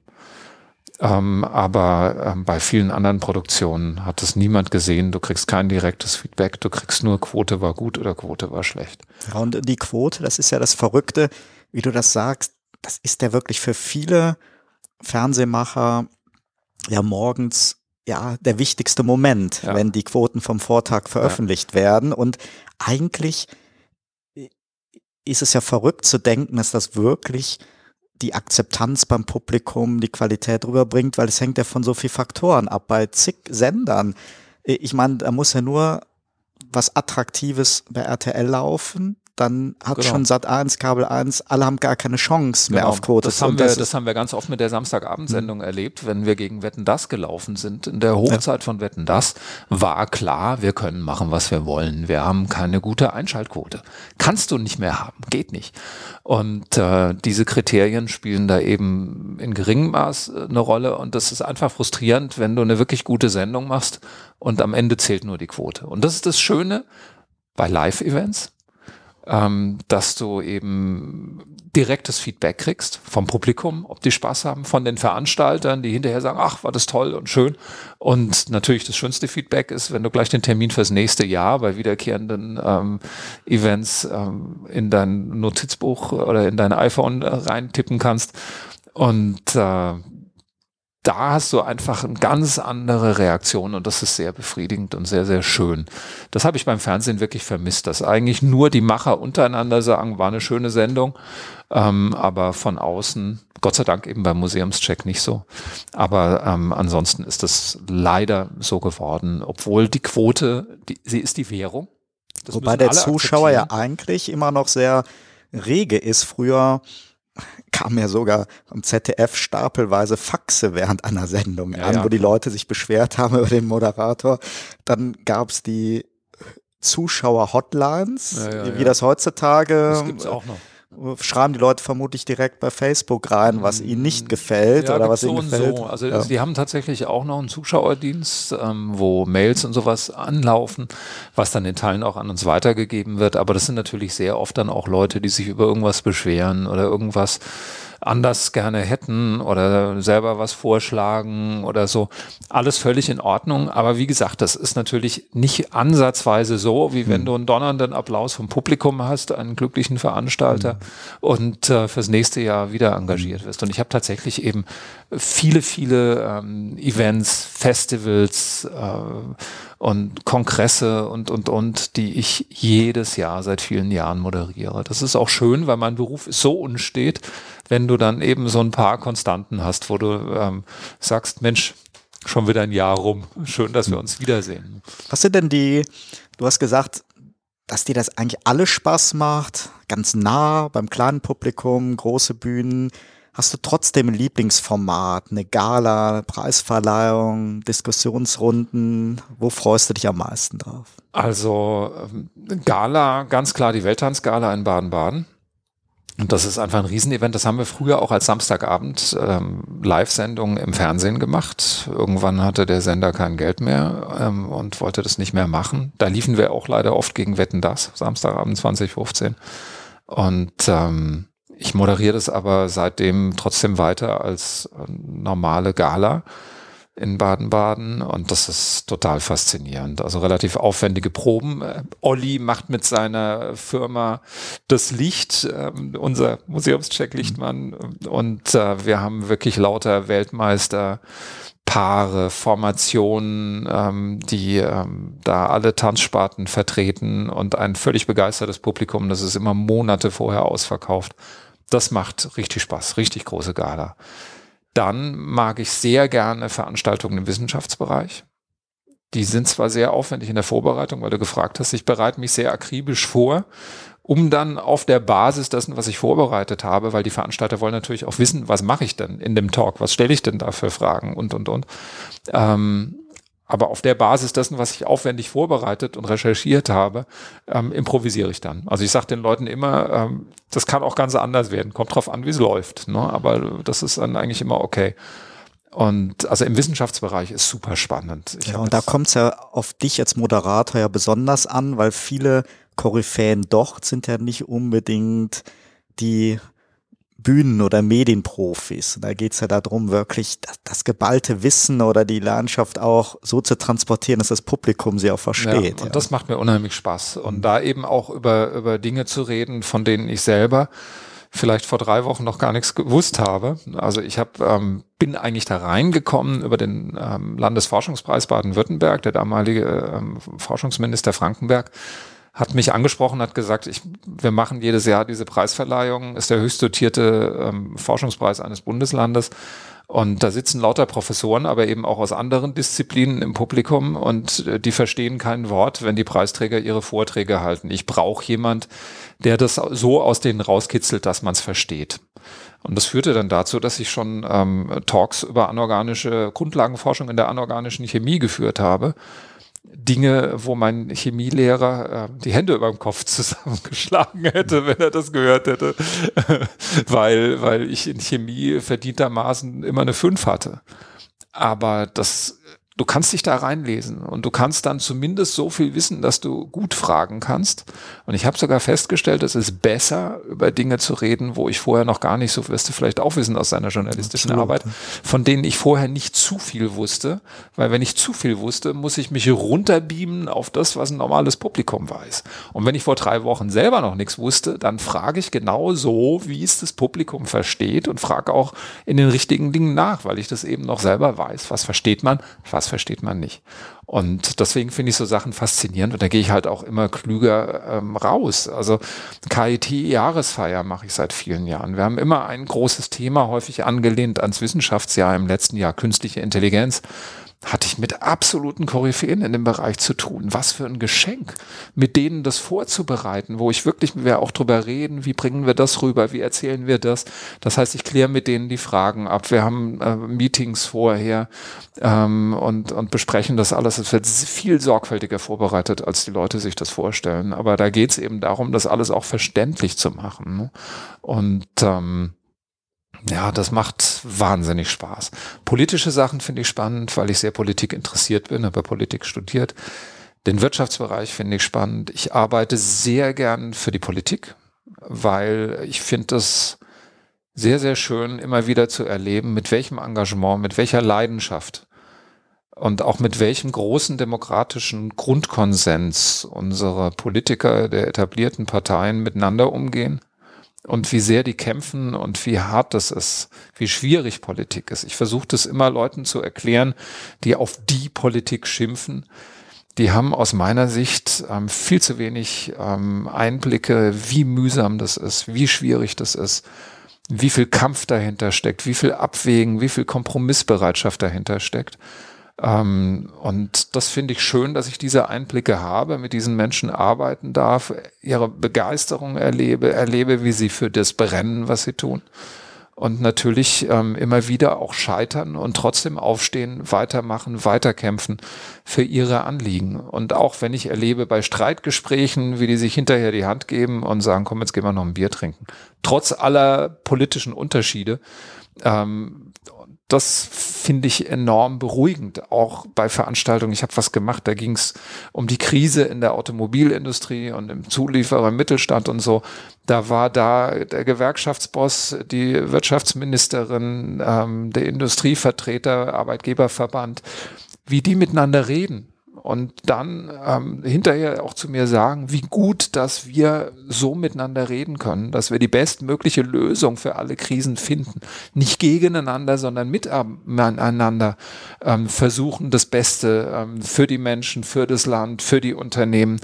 Ähm, aber ähm, bei vielen anderen Produktionen hat es niemand gesehen. Du kriegst kein direktes Feedback. Du kriegst nur Quote war gut oder Quote war schlecht. Ja, und die Quote, das ist ja das Verrückte, wie du das sagst. Das ist ja wirklich für viele Fernsehmacher ja morgens ja der wichtigste Moment, ja. wenn die Quoten vom Vortag veröffentlicht ja. werden. Und eigentlich ist es ja verrückt zu denken, dass das wirklich die Akzeptanz beim Publikum, die Qualität rüberbringt, weil es hängt ja von so vielen Faktoren ab. Bei zig Sendern, ich meine, da muss ja nur was Attraktives bei RTL laufen, dann hat genau. schon Sat 1, Kabel 1, alle haben gar keine Chance mehr genau. auf Quote. Das haben, wir, das, das haben wir ganz oft mit der Samstagabendsendung mhm. erlebt, wenn wir gegen Wetten das gelaufen sind. In der Hochzeit ja. von Wetten das war klar, wir können machen, was wir wollen. Wir haben keine gute Einschaltquote. Kannst du nicht mehr haben, geht nicht. Und äh, diese Kriterien spielen da eben in geringem Maß äh, eine Rolle. Und das ist einfach frustrierend, wenn du eine wirklich gute Sendung machst und am Ende zählt nur die Quote. Und das ist das Schöne bei Live-Events ähm, dass du eben direktes Feedback kriegst vom Publikum, ob die Spaß haben, von den Veranstaltern, die hinterher sagen, ach, war das toll und schön. Und natürlich das schönste Feedback ist, wenn du gleich den Termin fürs nächste Jahr bei wiederkehrenden ähm, Events ähm, in dein Notizbuch oder in dein iPhone äh, reintippen kannst. Und äh, da hast du einfach eine ganz andere Reaktion und das ist sehr befriedigend und sehr, sehr schön. Das habe ich beim Fernsehen wirklich vermisst, dass eigentlich nur die Macher untereinander sagen, war eine schöne Sendung, ähm, aber von außen, Gott sei Dank eben beim Museumscheck nicht so. Aber ähm, ansonsten ist das leider so geworden, obwohl die Quote, die, sie ist die Währung. Das Wobei der Zuschauer ja eigentlich immer noch sehr rege ist. Früher kam ja sogar am ZDF stapelweise Faxe während einer Sendung ja, an, ja. wo die Leute sich beschwert haben über den Moderator. Dann gab's die Zuschauer-Hotlines, ja, wie das heutzutage. Das gibt's auch noch schreiben die Leute vermutlich direkt bei Facebook rein, was ihnen nicht gefällt ja, oder was ihnen gefällt. So. Also ja. die haben tatsächlich auch noch einen Zuschauerdienst, ähm, wo Mails und sowas anlaufen, was dann in Teilen auch an uns weitergegeben wird. Aber das sind natürlich sehr oft dann auch Leute, die sich über irgendwas beschweren oder irgendwas anders gerne hätten oder selber was vorschlagen oder so. Alles völlig in Ordnung. Aber wie gesagt, das ist natürlich nicht ansatzweise so, wie wenn hm. du einen donnernden Applaus vom Publikum hast, einen glücklichen Veranstalter mhm. und äh, fürs nächste Jahr wieder engagiert wirst. Und ich habe tatsächlich eben viele, viele ähm, Events, Festivals äh, und Kongresse und, und, und, die ich jedes Jahr seit vielen Jahren moderiere. Das ist auch schön, weil mein Beruf so unstet, wenn du dann eben so ein paar Konstanten hast, wo du ähm, sagst, Mensch, schon wieder ein Jahr rum. Schön, dass wir uns wiedersehen. Was sind denn die, du hast gesagt, dass dir das eigentlich alles Spaß macht, ganz nah beim kleinen Publikum, große Bühnen. Hast du trotzdem ein Lieblingsformat, eine Gala, eine Preisverleihung, Diskussionsrunden? Wo freust du dich am meisten drauf? Also ähm, Gala, ganz klar die Welttanzgala in Baden-Baden. Und das ist einfach ein Riesenevent. Das haben wir früher auch als Samstagabend ähm, Live-Sendung im Fernsehen gemacht. Irgendwann hatte der Sender kein Geld mehr ähm, und wollte das nicht mehr machen. Da liefen wir auch leider oft gegen Wetten das, Samstagabend 2015. Und ähm, ich moderiere das aber seitdem trotzdem weiter als äh, normale Gala in Baden-Baden und das ist total faszinierend. Also relativ aufwendige Proben. Äh, Olli macht mit seiner Firma das Licht, äh, unser Museumscheck Lichtmann und äh, wir haben wirklich lauter Weltmeister. Paare, Formationen, ähm, die ähm, da alle Tanzsparten vertreten und ein völlig begeistertes Publikum, das ist immer Monate vorher ausverkauft. Das macht richtig Spaß, richtig große Gala. Dann mag ich sehr gerne Veranstaltungen im Wissenschaftsbereich. Die sind zwar sehr aufwendig in der Vorbereitung, weil du gefragt hast, ich bereite mich sehr akribisch vor, um dann auf der Basis dessen, was ich vorbereitet habe, weil die Veranstalter wollen natürlich auch wissen, was mache ich denn in dem Talk, was stelle ich denn da für Fragen und, und, und. Ähm, aber auf der Basis dessen, was ich aufwendig vorbereitet und recherchiert habe, ähm, improvisiere ich dann. Also ich sage den Leuten immer, ähm, das kann auch ganz anders werden. Kommt drauf an, wie es läuft. Ne? Aber das ist dann eigentlich immer okay. Und also im Wissenschaftsbereich ist super spannend. Ich ja, und da kommt es ja auf dich als Moderator ja besonders an, weil viele Koryphäen dort sind ja nicht unbedingt die Bühnen- oder Medienprofis. Da geht es ja darum, wirklich das, das, geballte Wissen oder die Landschaft auch so zu transportieren, dass das Publikum sie auch versteht. Ja, und ja. das macht mir unheimlich Spaß. Und da eben auch über, über Dinge zu reden, von denen ich selber vielleicht vor drei Wochen noch gar nichts gewusst habe. Also ich hab, ähm, bin eigentlich da reingekommen über den ähm, Landesforschungspreis Baden-Württemberg. Der damalige ähm, Forschungsminister Frankenberg hat mich angesprochen, hat gesagt, ich, wir machen jedes Jahr diese Preisverleihung, ist der höchst dotierte ähm, Forschungspreis eines Bundeslandes. Und da sitzen lauter Professoren, aber eben auch aus anderen Disziplinen im Publikum und äh, die verstehen kein Wort, wenn die Preisträger ihre Vorträge halten. Ich brauche jemand, der das so aus denen rauskitzelt, dass man es versteht. Und das führte dann dazu, dass ich schon ähm, Talks über anorganische Grundlagenforschung in der anorganischen Chemie geführt habe. Dinge, wo mein Chemielehrer äh, die Hände über dem Kopf <laughs> zusammengeschlagen hätte, wenn er das gehört hätte, <laughs> weil, weil ich in Chemie verdientermaßen immer eine 5 hatte. Aber das du kannst dich da reinlesen und du kannst dann zumindest so viel wissen, dass du gut fragen kannst. Und ich habe sogar festgestellt, es ist besser, über Dinge zu reden, wo ich vorher noch gar nicht, so wirst du vielleicht auch wissen aus seiner journalistischen Absolut. Arbeit, von denen ich vorher nicht zu viel wusste. Weil wenn ich zu viel wusste, muss ich mich runterbeamen auf das, was ein normales Publikum weiß. Und wenn ich vor drei Wochen selber noch nichts wusste, dann frage ich genau so, wie es das Publikum versteht und frage auch in den richtigen Dingen nach, weil ich das eben noch selber weiß. Was versteht man? Was das versteht man nicht. Und deswegen finde ich so Sachen faszinierend und da gehe ich halt auch immer klüger ähm, raus. Also KIT-Jahresfeier mache ich seit vielen Jahren. Wir haben immer ein großes Thema, häufig angelehnt ans Wissenschaftsjahr im letzten Jahr, künstliche Intelligenz hatte ich mit absoluten Koryphäen in dem Bereich zu tun. Was für ein Geschenk, mit denen das vorzubereiten, wo ich wirklich, wir auch drüber reden, wie bringen wir das rüber, wie erzählen wir das. Das heißt, ich kläre mit denen die Fragen ab. Wir haben äh, Meetings vorher ähm, und, und besprechen das alles. Es wird viel sorgfältiger vorbereitet, als die Leute sich das vorstellen. Aber da geht es eben darum, das alles auch verständlich zu machen. Ne? Und ähm, ja, das macht wahnsinnig Spaß. Politische Sachen finde ich spannend, weil ich sehr Politik interessiert bin, habe Politik studiert. Den Wirtschaftsbereich finde ich spannend. Ich arbeite sehr gern für die Politik, weil ich finde das sehr, sehr schön, immer wieder zu erleben, mit welchem Engagement, mit welcher Leidenschaft und auch mit welchem großen demokratischen Grundkonsens unsere Politiker der etablierten Parteien miteinander umgehen und wie sehr die kämpfen und wie hart das ist, wie schwierig Politik ist. Ich versuche das immer Leuten zu erklären, die auf die Politik schimpfen. Die haben aus meiner Sicht ähm, viel zu wenig ähm, Einblicke, wie mühsam das ist, wie schwierig das ist, wie viel Kampf dahinter steckt, wie viel Abwägen, wie viel Kompromissbereitschaft dahinter steckt. Ähm, und das finde ich schön, dass ich diese Einblicke habe, mit diesen Menschen arbeiten darf, ihre Begeisterung erlebe, erlebe, wie sie für das brennen, was sie tun. Und natürlich ähm, immer wieder auch scheitern und trotzdem aufstehen, weitermachen, weiterkämpfen für ihre Anliegen. Und auch wenn ich erlebe bei Streitgesprächen, wie die sich hinterher die Hand geben und sagen, komm, jetzt gehen wir noch ein Bier trinken. Trotz aller politischen Unterschiede ähm, das finde ich enorm beruhigend, auch bei Veranstaltungen. Ich habe was gemacht, da ging es um die Krise in der Automobilindustrie und im Zulieferer im Mittelstand und so. Da war da der Gewerkschaftsboss, die Wirtschaftsministerin, ähm, der Industrievertreter, Arbeitgeberverband, wie die miteinander reden und dann ähm, hinterher auch zu mir sagen, wie gut, dass wir so miteinander reden können, dass wir die bestmögliche Lösung für alle Krisen finden. Nicht gegeneinander, sondern miteinander ähm, versuchen, das Beste ähm, für die Menschen, für das Land, für die Unternehmen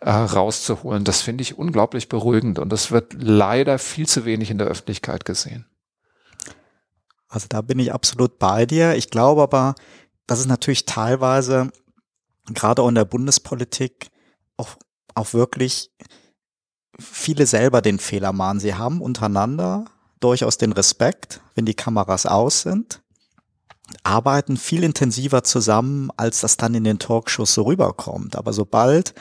äh, rauszuholen. Das finde ich unglaublich beruhigend und das wird leider viel zu wenig in der Öffentlichkeit gesehen. Also da bin ich absolut bei dir. Ich glaube aber, dass es natürlich teilweise gerade auch in der Bundespolitik auch, auch wirklich viele selber den Fehler machen. Sie haben untereinander durchaus den Respekt, wenn die Kameras aus sind, arbeiten viel intensiver zusammen, als das dann in den Talkshows so rüberkommt. Aber sobald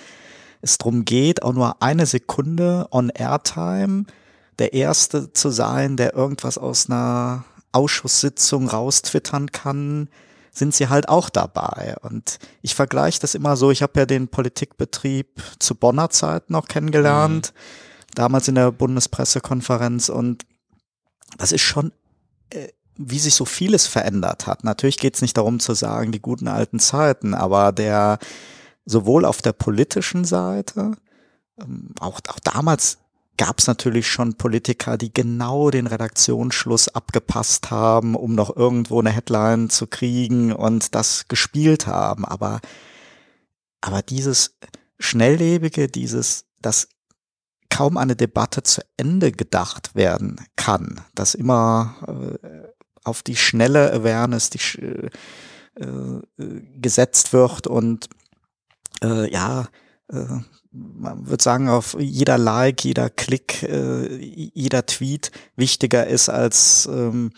es darum geht, auch nur eine Sekunde on Airtime der Erste zu sein, der irgendwas aus einer Ausschusssitzung raustwittern kann, sind sie halt auch dabei. Und ich vergleiche das immer so, ich habe ja den Politikbetrieb zu Bonner Zeit noch kennengelernt, mhm. damals in der Bundespressekonferenz und das ist schon, äh, wie sich so vieles verändert hat. Natürlich geht es nicht darum zu sagen, die guten alten Zeiten, aber der sowohl auf der politischen Seite, ähm, auch, auch damals gab es natürlich schon Politiker, die genau den Redaktionsschluss abgepasst haben, um noch irgendwo eine Headline zu kriegen und das gespielt haben. Aber, aber dieses Schnelllebige, dieses, dass kaum eine Debatte zu Ende gedacht werden kann, dass immer äh, auf die schnelle Awareness die, äh, äh, gesetzt wird und äh, ja, äh, man würde sagen, auf jeder Like, jeder Klick, äh, jeder Tweet wichtiger ist als ähm,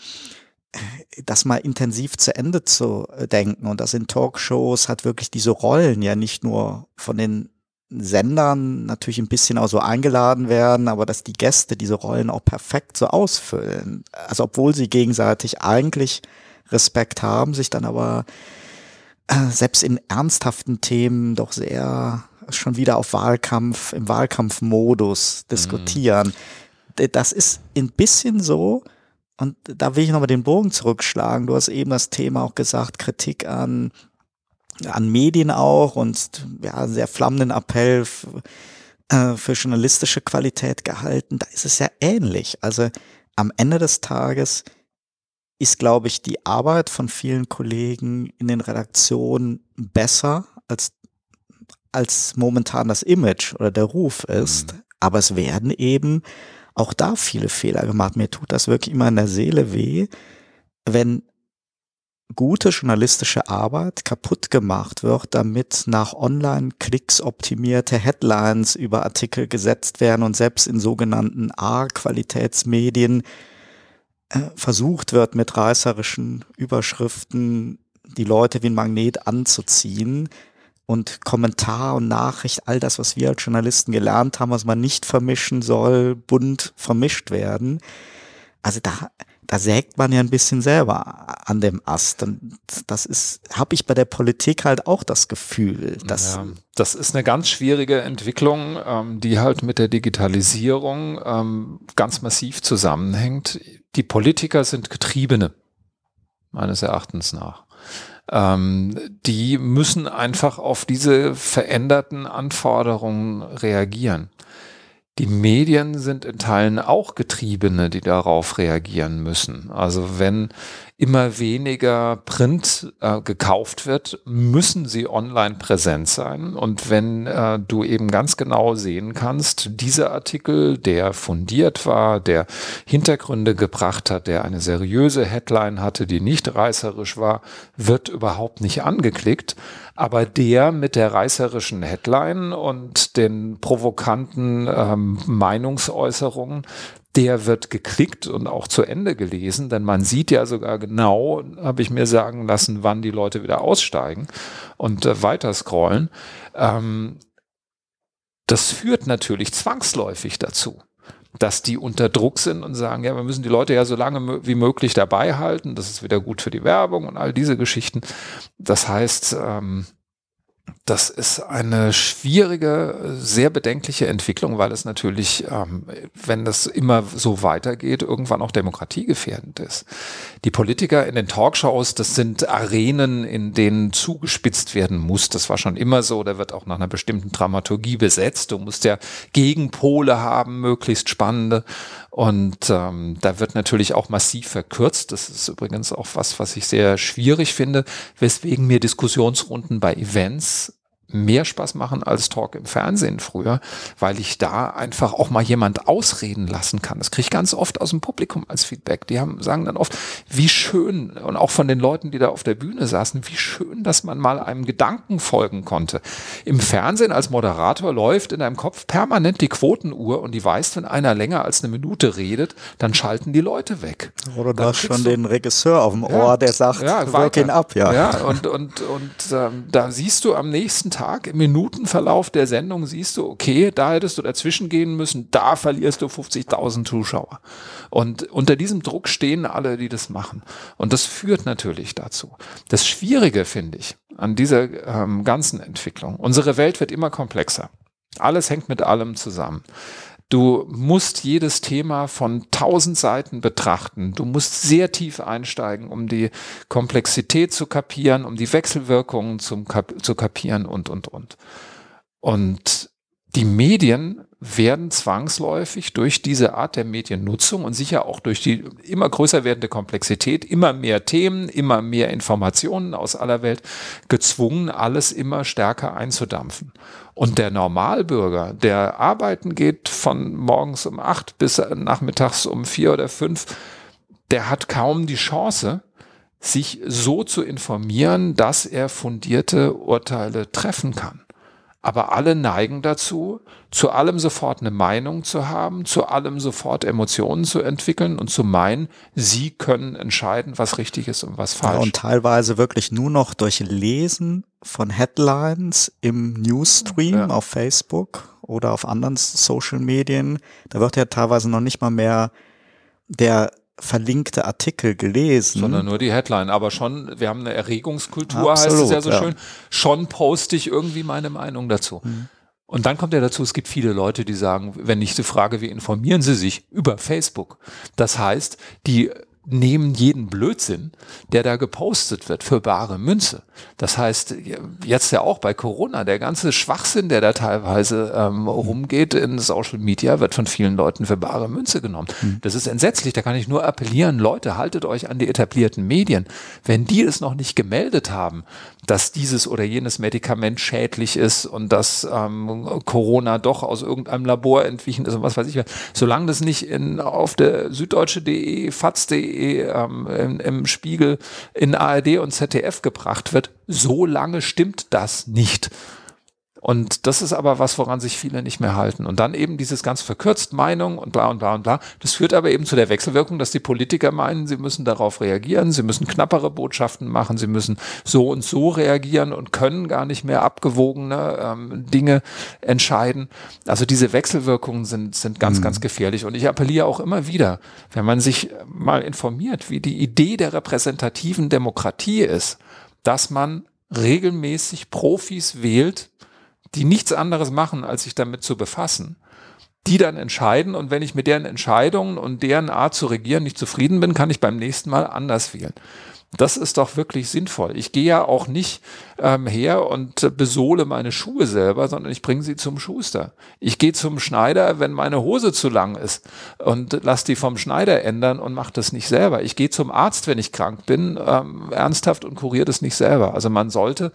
das mal intensiv zu Ende zu denken. Und das in Talkshows hat wirklich diese Rollen ja nicht nur von den Sendern natürlich ein bisschen auch so eingeladen werden, aber dass die Gäste diese Rollen auch perfekt so ausfüllen. Also obwohl sie gegenseitig eigentlich Respekt haben, sich dann aber äh, selbst in ernsthaften Themen doch sehr schon wieder auf Wahlkampf, im Wahlkampfmodus diskutieren. Mhm. Das ist ein bisschen so, und da will ich nochmal den Bogen zurückschlagen. Du hast eben das Thema auch gesagt, Kritik an, an Medien auch und ja, sehr flammenden Appell äh, für journalistische Qualität gehalten. Da ist es ja ähnlich. Also am Ende des Tages ist, glaube ich, die Arbeit von vielen Kollegen in den Redaktionen besser als als momentan das Image oder der Ruf ist. Mhm. Aber es werden eben auch da viele Fehler gemacht. Mir tut das wirklich immer in der Seele weh, wenn gute journalistische Arbeit kaputt gemacht wird, damit nach Online-Klicks optimierte Headlines über Artikel gesetzt werden und selbst in sogenannten A-Qualitätsmedien äh, versucht wird, mit reißerischen Überschriften die Leute wie ein Magnet anzuziehen und Kommentar und Nachricht, all das, was wir als Journalisten gelernt haben, was man nicht vermischen soll, bunt vermischt werden. Also da, da sägt man ja ein bisschen selber an dem Ast. Und das ist, habe ich bei der Politik halt auch das Gefühl. Dass ja, das ist eine ganz schwierige Entwicklung, ähm, die halt mit der Digitalisierung ähm, ganz massiv zusammenhängt. Die Politiker sind Getriebene, meines Erachtens nach. Ähm, die müssen einfach auf diese veränderten Anforderungen reagieren. Die Medien sind in Teilen auch Getriebene, die darauf reagieren müssen. Also wenn immer weniger Print äh, gekauft wird, müssen sie online präsent sein. Und wenn äh, du eben ganz genau sehen kannst, dieser Artikel, der fundiert war, der Hintergründe gebracht hat, der eine seriöse Headline hatte, die nicht reißerisch war, wird überhaupt nicht angeklickt. Aber der mit der reißerischen Headline und den provokanten ähm, Meinungsäußerungen, der wird geklickt und auch zu Ende gelesen, denn man sieht ja sogar genau, habe ich mir sagen lassen, wann die Leute wieder aussteigen und äh, weiter scrollen. Ähm, das führt natürlich zwangsläufig dazu, dass die unter Druck sind und sagen, ja, wir müssen die Leute ja so lange wie möglich dabei halten, das ist wieder gut für die Werbung und all diese Geschichten. Das heißt, ähm, das ist eine schwierige, sehr bedenkliche Entwicklung, weil es natürlich, ähm, wenn das immer so weitergeht, irgendwann auch demokratiegefährdend ist. Die Politiker in den Talkshows, das sind Arenen, in denen zugespitzt werden muss. Das war schon immer so. Da wird auch nach einer bestimmten Dramaturgie besetzt. Du musst ja Gegenpole haben, möglichst spannende. Und ähm, da wird natürlich auch massiv verkürzt. Das ist übrigens auch was, was ich sehr schwierig finde, weswegen mir Diskussionsrunden bei Events mehr Spaß machen als Talk im Fernsehen früher, weil ich da einfach auch mal jemand ausreden lassen kann. Das kriege ich ganz oft aus dem Publikum als Feedback. Die haben, sagen dann oft, wie schön, und auch von den Leuten, die da auf der Bühne saßen, wie schön, dass man mal einem Gedanken folgen konnte. Im Fernsehen als Moderator läuft in deinem Kopf permanent die Quotenuhr und die weiß, wenn einer länger als eine Minute redet, dann schalten die Leute weg. Oder du hast schon den Regisseur auf dem Ohr, ja, der sagt, ja, work ihn ab, ja. Ja, und, und, und ähm, da siehst du am nächsten Tag Tag im Minutenverlauf der Sendung siehst du, okay, da hättest du dazwischen gehen müssen, da verlierst du 50.000 Zuschauer. Und unter diesem Druck stehen alle, die das machen. Und das führt natürlich dazu. Das Schwierige finde ich an dieser ähm, ganzen Entwicklung, unsere Welt wird immer komplexer. Alles hängt mit allem zusammen. Du musst jedes Thema von tausend Seiten betrachten. Du musst sehr tief einsteigen, um die Komplexität zu kapieren, um die Wechselwirkungen zum Kap zu kapieren und, und, und. Und die Medien werden zwangsläufig durch diese Art der Mediennutzung und sicher auch durch die immer größer werdende Komplexität, immer mehr Themen, immer mehr Informationen aus aller Welt gezwungen, alles immer stärker einzudampfen. Und der Normalbürger, der arbeiten geht von morgens um acht bis nachmittags um vier oder fünf, der hat kaum die Chance, sich so zu informieren, dass er fundierte Urteile treffen kann. Aber alle neigen dazu, zu allem sofort eine Meinung zu haben, zu allem sofort Emotionen zu entwickeln und zu meinen, sie können entscheiden, was richtig ist und was falsch. Ja, und teilweise wirklich nur noch durch Lesen von Headlines im Newsstream ja. auf Facebook oder auf anderen Social Medien. Da wird ja teilweise noch nicht mal mehr der verlinkte Artikel gelesen. Sondern nur die Headline. Aber schon, wir haben eine Erregungskultur, Absolut, heißt es ja so ja. schön. Schon poste ich irgendwie meine Meinung dazu. Mhm. Und dann kommt ja dazu, es gibt viele Leute, die sagen, wenn ich die frage, wie informieren sie sich? Über Facebook. Das heißt, die nehmen jeden Blödsinn, der da gepostet wird, für bare Münze. Das heißt, jetzt ja auch bei Corona, der ganze Schwachsinn, der da teilweise ähm, rumgeht in Social Media, wird von vielen Leuten für bare Münze genommen. Mhm. Das ist entsetzlich. Da kann ich nur appellieren, Leute, haltet euch an die etablierten Medien. Wenn die es noch nicht gemeldet haben, dass dieses oder jenes Medikament schädlich ist und dass ähm, Corona doch aus irgendeinem Labor entwichen ist und was weiß ich, solange das nicht in, auf der süddeutsche.de, faz.de, ähm, im, im Spiegel in ARD und ZDF gebracht wird, so lange stimmt das nicht. Und das ist aber was, woran sich viele nicht mehr halten. Und dann eben dieses ganz verkürzt Meinung und bla und bla und bla. Das führt aber eben zu der Wechselwirkung, dass die Politiker meinen, sie müssen darauf reagieren, sie müssen knappere Botschaften machen, sie müssen so und so reagieren und können gar nicht mehr abgewogene ähm, Dinge entscheiden. Also diese Wechselwirkungen sind, sind ganz, mhm. ganz gefährlich. Und ich appelliere auch immer wieder, wenn man sich mal informiert, wie die Idee der repräsentativen Demokratie ist, dass man regelmäßig Profis wählt, die nichts anderes machen, als sich damit zu befassen, die dann entscheiden und wenn ich mit deren Entscheidungen und deren Art zu regieren nicht zufrieden bin, kann ich beim nächsten Mal anders wählen. Das ist doch wirklich sinnvoll. Ich gehe ja auch nicht ähm, her und besohle meine Schuhe selber, sondern ich bringe sie zum Schuster. Ich gehe zum Schneider, wenn meine Hose zu lang ist und lass die vom Schneider ändern und mache das nicht selber. Ich gehe zum Arzt, wenn ich krank bin, ähm, ernsthaft und kuriere das nicht selber. Also man sollte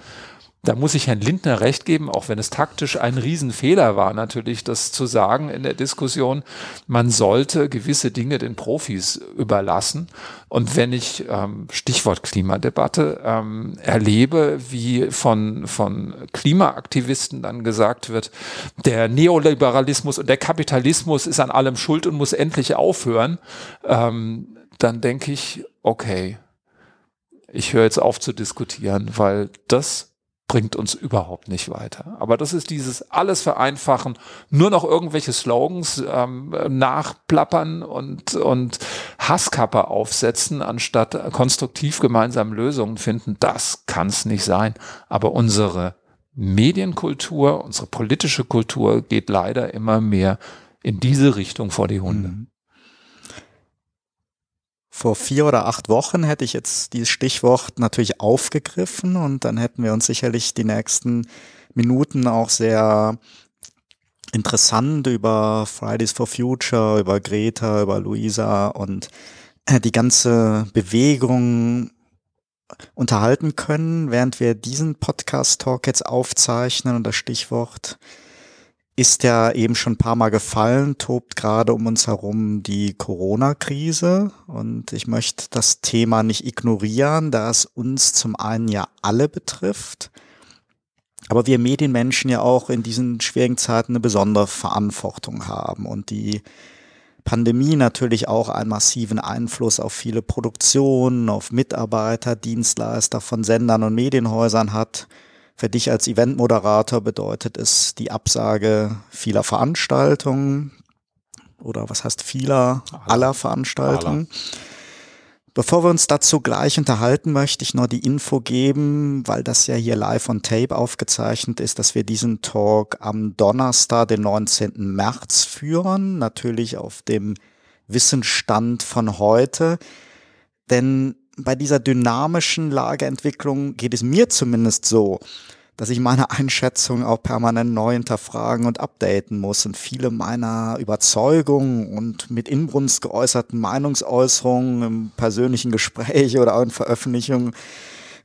da muss ich Herrn Lindner recht geben, auch wenn es taktisch ein Riesenfehler war, natürlich das zu sagen in der Diskussion, man sollte gewisse Dinge den Profis überlassen. Und wenn ich, ähm, Stichwort Klimadebatte, ähm, erlebe, wie von, von Klimaaktivisten dann gesagt wird, der Neoliberalismus und der Kapitalismus ist an allem schuld und muss endlich aufhören, ähm, dann denke ich, okay, ich höre jetzt auf zu diskutieren, weil das bringt uns überhaupt nicht weiter. Aber das ist dieses alles vereinfachen, nur noch irgendwelche Slogans ähm, nachplappern und, und Hasskappe aufsetzen, anstatt konstruktiv gemeinsam Lösungen finden. Das kann es nicht sein. Aber unsere Medienkultur, unsere politische Kultur geht leider immer mehr in diese Richtung vor die Hunde. Mhm vor vier oder acht Wochen hätte ich jetzt dieses Stichwort natürlich aufgegriffen und dann hätten wir uns sicherlich die nächsten Minuten auch sehr interessant über Fridays for Future, über Greta, über Luisa und äh, die ganze Bewegung unterhalten können, während wir diesen Podcast-Talk jetzt aufzeichnen und das Stichwort ist ja eben schon ein paar Mal gefallen, tobt gerade um uns herum die Corona-Krise. Und ich möchte das Thema nicht ignorieren, da es uns zum einen ja alle betrifft, aber wir Medienmenschen ja auch in diesen schwierigen Zeiten eine besondere Verantwortung haben und die Pandemie natürlich auch einen massiven Einfluss auf viele Produktionen, auf Mitarbeiter, Dienstleister von Sendern und Medienhäusern hat Für dich als Eventmoderator bedeutet es die Absage vieler Veranstaltungen oder was heißt vieler aller, Veranstaltungen. Bevor wir uns dazu gleich unterhalten, möchte ich noch die Info geben, weil das ja hier live on tape aufgezeichnet ist, dass wir diesen Talk am Donnerstag, den 19. März führen, natürlich auf dem Wissensstand von heute. Denn bei dieser dynamischen Lageentwicklung geht es mir zumindest so, dass ich meine Einschätzung auch permanent neu hinterfragen und updaten muss und viele meiner Überzeugungen und mit Inbrunst geäußerten Meinungsäußerungen im persönlichen Gespräch oder auch in Veröffentlichungen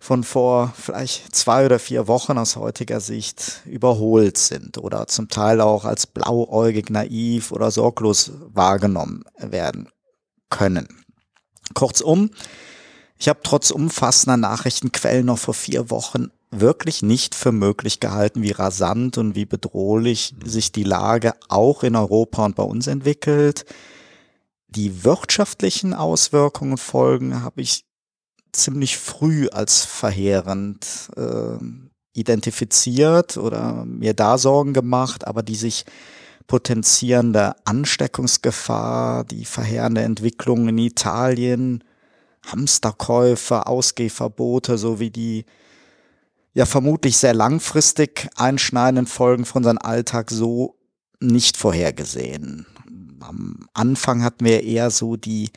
von vor vielleicht zwei oder vier Wochen aus heutiger Sicht überholt sind oder zum Teil auch als blauäugig, naiv oder sorglos wahrgenommen werden können. Kurzum, ich habe trotz umfassender Nachrichtenquellen noch vor vier Wochen wirklich nicht für möglich gehalten, wie rasant und wie bedrohlich mhm. sich die Lage auch in Europa und bei uns entwickelt. Die wirtschaftlichen Auswirkungen und Folgen habe ich ziemlich früh als verheerend äh, identifiziert oder mir da Sorgen gemacht, aber die sich potenzierende Ansteckungsgefahr, die verheerende Entwicklung in Italien, Hamsterkäufe, Ausgehverbote sowie die ja vermutlich sehr langfristig einschneidenden Folgen von seinem Alltag so nicht vorhergesehen. Am Anfang hatten wir eher so die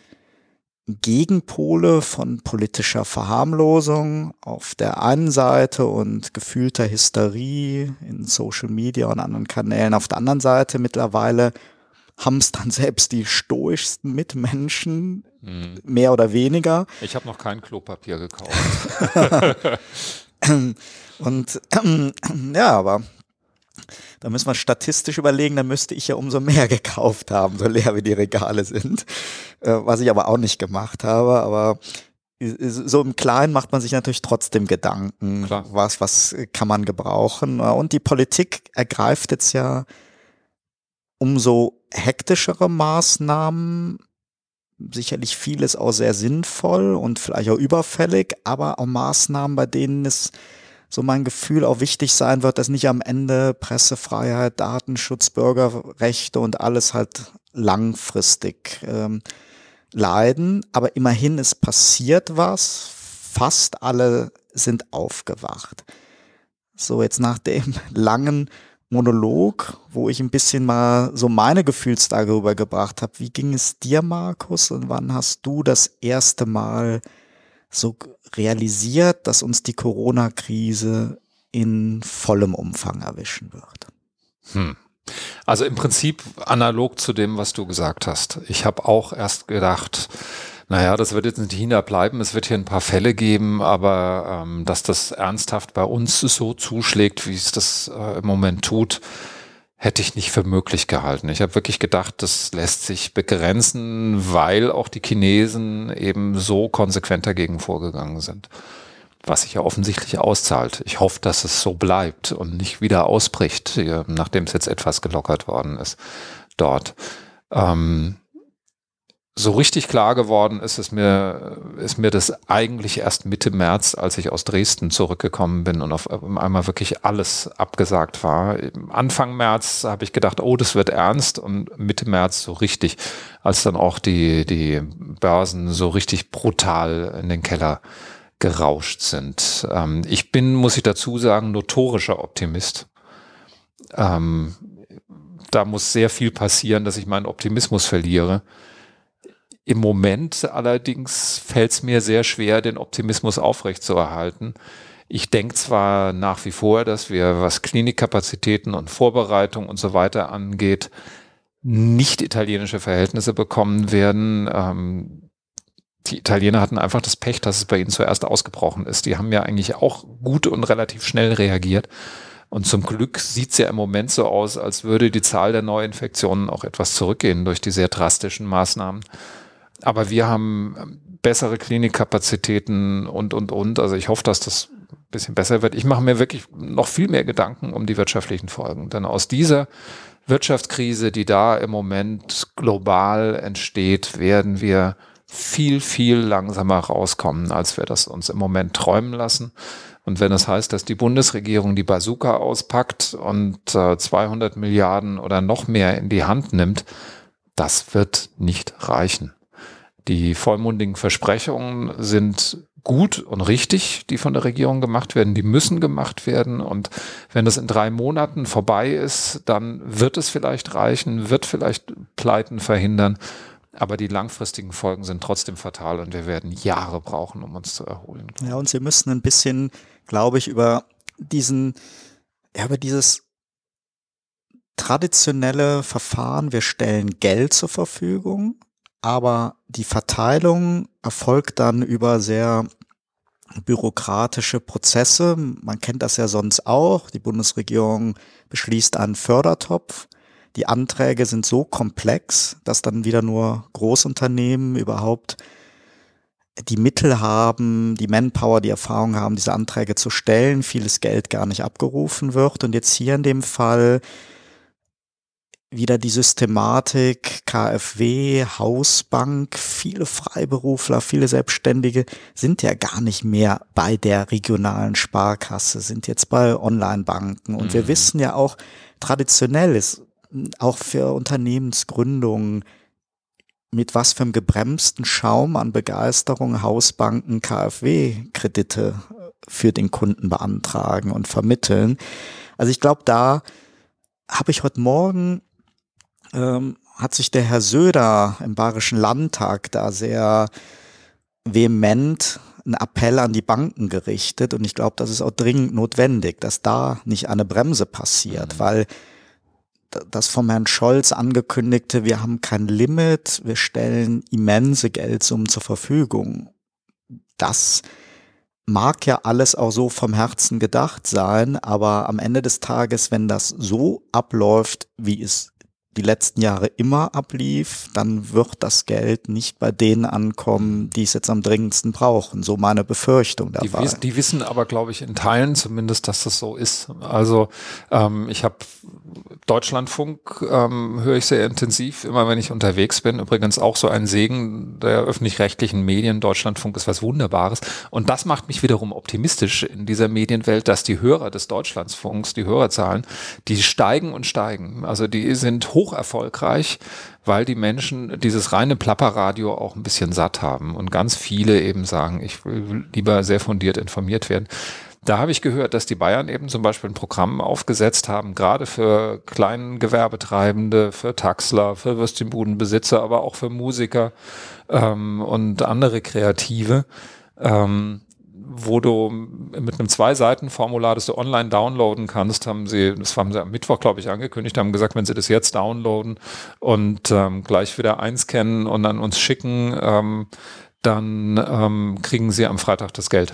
Gegenpole von politischer Verharmlosung auf der einen Seite und gefühlter Hysterie in Social Media und anderen Kanälen auf der anderen Seite. Mittlerweile haben es dann selbst die stoischsten Mitmenschen, mhm. mehr oder weniger. Ich habe noch kein Klopapier gekauft. <laughs> Und <clears throat> ja, aber da müssen wir statistisch überlegen, da müsste ich ja umso mehr gekauft haben, so leer wie die Regale sind. Äh, was ich aber auch nicht gemacht habe. Aber so im Kleinen macht man sich natürlich trotzdem Gedanken, Klar. was, was kann man gebrauchen. Und die Politik ergreift jetzt ja umso hektischere Maßnahmen, sicherlich vieles auch sehr sinnvoll und vielleicht auch überfällig, aber auch Maßnahmen, bei denen es so mein Gefühl auch wichtig sein wird, dass nicht am Ende Pressefreiheit, Datenschutz, Bürgerrechte und alles halt langfristig ähm, leiden. Aber immerhin, es passiert was. Fast alle sind aufgewacht. So, jetzt nach dem <laughs> langen Monolog, wo ich ein bisschen mal so meine Gefühlslage rübergebracht habe. Wie ging es dir, Markus? Und wann hast du das erste Mal so realisiert, dass uns die Corona-Krise in vollem Umfang erwischen wird? Hm. Also im Prinzip analog zu dem, was du gesagt hast. Ich habe auch erst gedacht, naja, das wird jetzt in China bleiben. Es wird hier ein paar Fälle geben, aber ähm, dass das ernsthaft bei uns so zuschlägt, wie es das äh, im Moment tut, hätte ich nicht für möglich gehalten. Ich habe wirklich gedacht, das lässt sich begrenzen, weil auch die Chinesen eben so konsequent dagegen vorgegangen sind. Was sich ja offensichtlich auszahlt. Ich hoffe, dass es so bleibt und nicht wieder ausbricht, nachdem es jetzt etwas gelockert worden ist dort. Ähm, so richtig klar geworden ist es mir, ist mir das eigentlich erst Mitte März, als ich aus Dresden zurückgekommen bin und auf einmal wirklich alles abgesagt war. Anfang März habe ich gedacht, oh, das wird ernst und Mitte März so richtig, als dann auch die, die Börsen so richtig brutal in den Keller gerauscht sind. Ähm, ich bin, muss ich dazu sagen, notorischer Optimist. Ähm, da muss sehr viel passieren, dass ich meinen Optimismus verliere. Im Moment allerdings fällt es mir sehr schwer, den Optimismus aufrechtzuerhalten. Ich denke zwar nach wie vor, dass wir, was Klinikkapazitäten und Vorbereitung und so weiter angeht, nicht italienische Verhältnisse bekommen werden. Ähm, die Italiener hatten einfach das Pech, dass es bei ihnen zuerst ausgebrochen ist. Die haben ja eigentlich auch gut und relativ schnell reagiert. Und zum Glück sieht es ja im Moment so aus, als würde die Zahl der Neuinfektionen auch etwas zurückgehen durch die sehr drastischen Maßnahmen aber wir haben ähm, bessere Klinikkapazitäten und, und, und. Also ich hoffe, dass das ein bisschen besser wird. Ich mache mir wirklich noch viel mehr Gedanken um die wirtschaftlichen Folgen. Denn aus dieser Wirtschaftskrise, die da im Moment global entsteht, werden wir viel, viel langsamer rauskommen, als wir das uns im Moment träumen lassen. Und wenn es das heißt, dass die Bundesregierung die Bazooka auspackt und äh, 200 Milliarden oder noch mehr in die Hand nimmt, das wird nicht reichen. Die vollmundigen Versprechungen sind gut und richtig, die von der Regierung gemacht werden. Die müssen gemacht werden. Und wenn das in drei Monaten vorbei ist, dann wird es vielleicht reichen, wird vielleicht Pleiten verhindern. Aber die langfristigen Folgen sind trotzdem fatal und wir werden Jahre brauchen, um uns zu erholen. Ja, und Sie müssen ein bisschen, glaube ich, über diesen, ja, über dieses traditionelle Verfahren, wir stellen Geld zur Verfügung, aber die Verteilung erfolgt dann über sehr bürokratische Prozesse. Man kennt das ja sonst auch. Die Bundesregierung beschließt einen Fördertopf. Die Anträge sind so komplex, dass dann wieder nur Großunternehmen überhaupt die Mittel haben, die Manpower, die Erfahrung haben, diese Anträge zu stellen, vieles Geld gar nicht abgerufen wird. Und jetzt hier in dem Fall wieder die Systematik, KfW, Hausbank, viele Freiberufler, viele Selbstständige sind ja gar nicht mehr bei der regionalen Sparkasse, sind jetzt bei Online-Banken. Und mhm. wir wissen ja auch, traditionell ist auch für Unternehmensgründungen mit was für einem gebremsten Schaum an Begeisterung Hausbanken KfW-Kredite für den Kunden beantragen und vermitteln. Also ich glaube, da habe ich heute Morgen ähm, hat sich der Herr Söder im Bayerischen Landtag da sehr vehement einen Appell an die Banken gerichtet und ich glaube, das ist auch dringend notwendig, dass da nicht eine Bremse passiert, mhm. weil das vom Herrn Scholz angekündigte, wir haben kein Limit, wir stellen immense Geldsummen zur Verfügung. Das mag ja alles auch so vom Herzen gedacht sein, aber am Ende des Tages, wenn das so abläuft, wie es die letzten Jahre immer ablief, dann wird das Geld nicht bei denen ankommen, die es jetzt am dringendsten brauchen. So meine Befürchtung dabei. Die, die wissen aber, glaube ich, in Teilen zumindest, dass das so ist. Also ähm, ich habe Deutschlandfunk ähm, höre ich sehr intensiv, immer wenn ich unterwegs bin. Übrigens auch so ein Segen der öffentlich-rechtlichen Medien. Deutschlandfunk ist was Wunderbares. Und das macht mich wiederum optimistisch in dieser Medienwelt, dass die Hörer des Deutschlandfunks, die Hörerzahlen, die steigen und steigen. Also die sind hoch erfolgreich, weil die Menschen dieses reine Plapperradio auch ein bisschen satt haben und ganz viele eben sagen, ich will lieber sehr fundiert informiert werden. Da habe ich gehört, dass die Bayern eben zum Beispiel ein Programm aufgesetzt haben, gerade für kleinen Gewerbetreibende, für Taxler, für Würstchenbudenbesitzer, aber auch für Musiker ähm, und andere Kreative, ähm, wo du mit einem Zwei-Seiten-Formular, das du online downloaden kannst, haben sie, das haben sie am Mittwoch, glaube ich, angekündigt, haben gesagt, wenn sie das jetzt downloaden und ähm, gleich wieder einscannen und an uns schicken, ähm, dann ähm, kriegen sie am Freitag das Geld.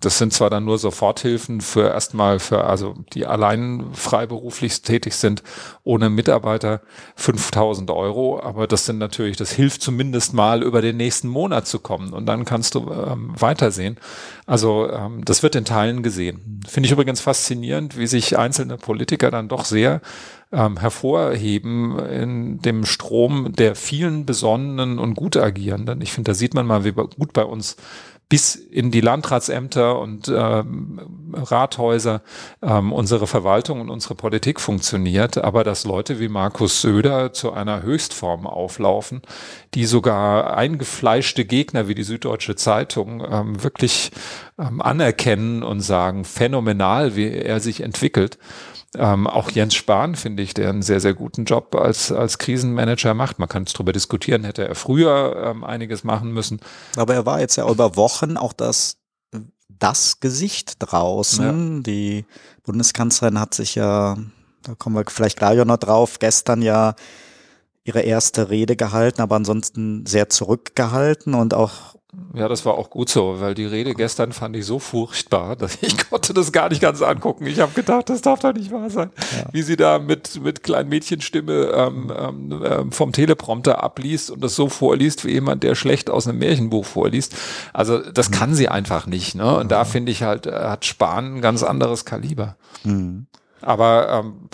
Das sind zwar dann nur Soforthilfen für erstmal für, also die allein freiberuflich tätig sind, ohne Mitarbeiter 5000 Euro, aber das sind natürlich, das hilft zumindest mal über den nächsten Monat zu kommen und dann kannst du ähm, weitersehen. Also ähm, das wird in Teilen gesehen. Finde ich übrigens faszinierend, wie sich einzelne Politiker dann doch sehr ähm, hervorheben in dem Strom der vielen besonnenen und gut agierenden. Ich finde, da sieht man mal, wie gut bei uns bis in die Landratsämter und ähm, Rathäuser ähm, unsere Verwaltung und unsere Politik funktioniert, aber dass Leute wie Markus Söder zu einer Höchstform auflaufen, die sogar eingefleischte Gegner wie die Süddeutsche Zeitung ähm, wirklich ähm, anerkennen und sagen, phänomenal, wie er sich entwickelt. Ähm, auch Jens Spahn finde ich, der einen sehr, sehr guten Job als, als Krisenmanager macht. Man kann es darüber diskutieren, hätte er früher ähm, einiges machen müssen. Aber er war jetzt ja über Wochen auch das, das Gesicht draußen. Ja. Die Bundeskanzlerin hat sich ja, da kommen wir vielleicht gleich auch noch drauf, gestern ja ihre erste Rede gehalten, aber ansonsten sehr zurückgehalten und auch ja, das war auch gut so, weil die Rede gestern fand ich so furchtbar, dass ich <laughs> konnte das gar nicht ganz angucken. Ich habe gedacht, das darf doch nicht wahr sein, ja. wie sie da mit mit kleinen Mädchenstimme ähm, ähm, ähm, vom Teleprompter abliest und das so vorliest wie jemand, der schlecht aus einem Märchenbuch vorliest. Also das mhm. kann sie einfach nicht. Ne? Und da finde ich halt, hat Spahn ein ganz anderes Kaliber. Mhm. Aber ähm,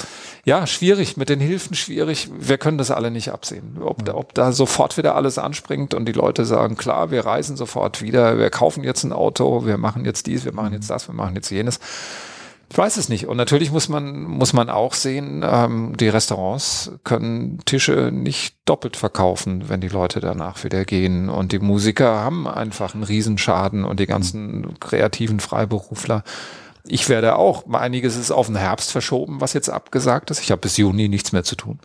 Ja, schwierig, mit den Hilfen schwierig. Wir können das alle nicht absehen. Ob, da, ob da sofort wieder alles anspringt und die Leute sagen, klar, wir reisen sofort wieder, wir kaufen jetzt ein Auto, wir machen jetzt dies, wir machen jetzt das, wir machen jetzt jenes. Ich weiß es nicht. Und natürlich muss man, muss man auch sehen, ähm, die Restaurants können Tische nicht doppelt verkaufen, wenn die Leute danach wieder gehen. Und die Musiker haben einfach einen Riesenschaden und die ganzen kreativen Freiberufler. Ich werde auch, einiges ist auf den Herbst verschoben, was jetzt abgesagt ist. Ich habe bis Juni nichts mehr zu tun.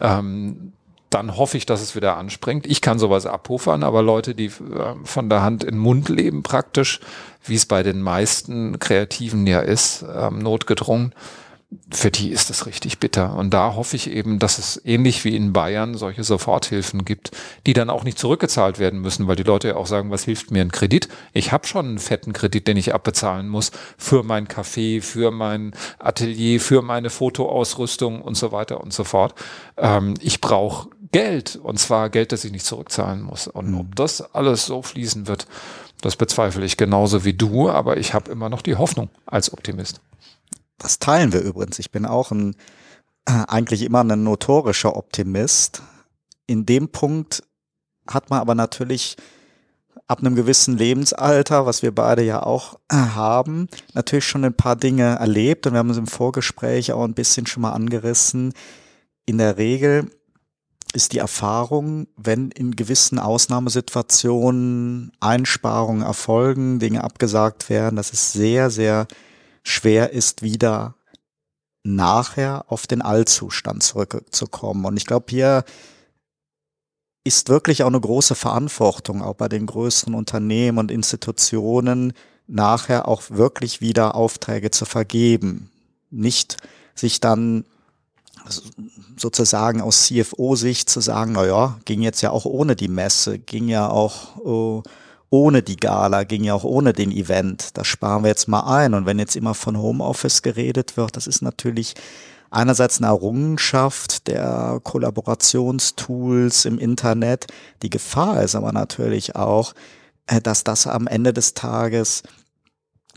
Ähm, dann hoffe ich, dass es wieder anspringt. Ich kann sowas abpuffern, aber Leute, die äh, von der Hand in den Mund leben praktisch, wie es bei den meisten Kreativen ja ist, ähm, notgedrungen, für die ist das richtig bitter. Und da hoffe ich eben, dass es ähnlich wie in Bayern solche Soforthilfen gibt, die dann auch nicht zurückgezahlt werden müssen, weil die Leute ja auch sagen, was hilft mir ein Kredit? Ich habe schon einen fetten Kredit, den ich abbezahlen muss für mein Café, für mein Atelier, für meine Fotoausrüstung und so weiter und so fort. Ähm, ich brauche Geld und zwar Geld, das ich nicht zurückzahlen muss. Und ob das alles so fließen wird, das bezweifle ich genauso wie du, aber ich habe immer noch die Hoffnung als Optimist. Das teilen wir übrigens. Ich bin auch ein, äh, eigentlich immer ein notorischer Optimist. In dem Punkt hat man aber natürlich ab einem gewissen Lebensalter, was wir beide ja auch äh, haben, natürlich schon ein paar Dinge erlebt und wir haben uns im Vorgespräch auch ein bisschen schon mal angerissen. In der Regel ist die Erfahrung, wenn in gewissen Ausnahmesituationen Einsparungen erfolgen, Dinge abgesagt werden, dass es sehr, sehr schwer ist, wieder nachher auf den Allzustand zurückzukommen. Und ich glaube, hier ist wirklich auch eine große Verantwortung, auch bei den größeren Unternehmen und Institutionen, nachher auch wirklich wieder Aufträge zu vergeben. Nicht sich dann sozusagen aus CFO-Sicht zu sagen, na ja, ging jetzt ja auch ohne die Messe, ging ja auch uh, ohne die Gala, ging ja auch ohne den Event. Das sparen wir jetzt mal ein. Und wenn jetzt immer von Homeoffice geredet wird, das ist natürlich einerseits eine Errungenschaft der Kollaborationstools im Internet. Die Gefahr ist aber natürlich auch, äh, dass das am Ende des Tages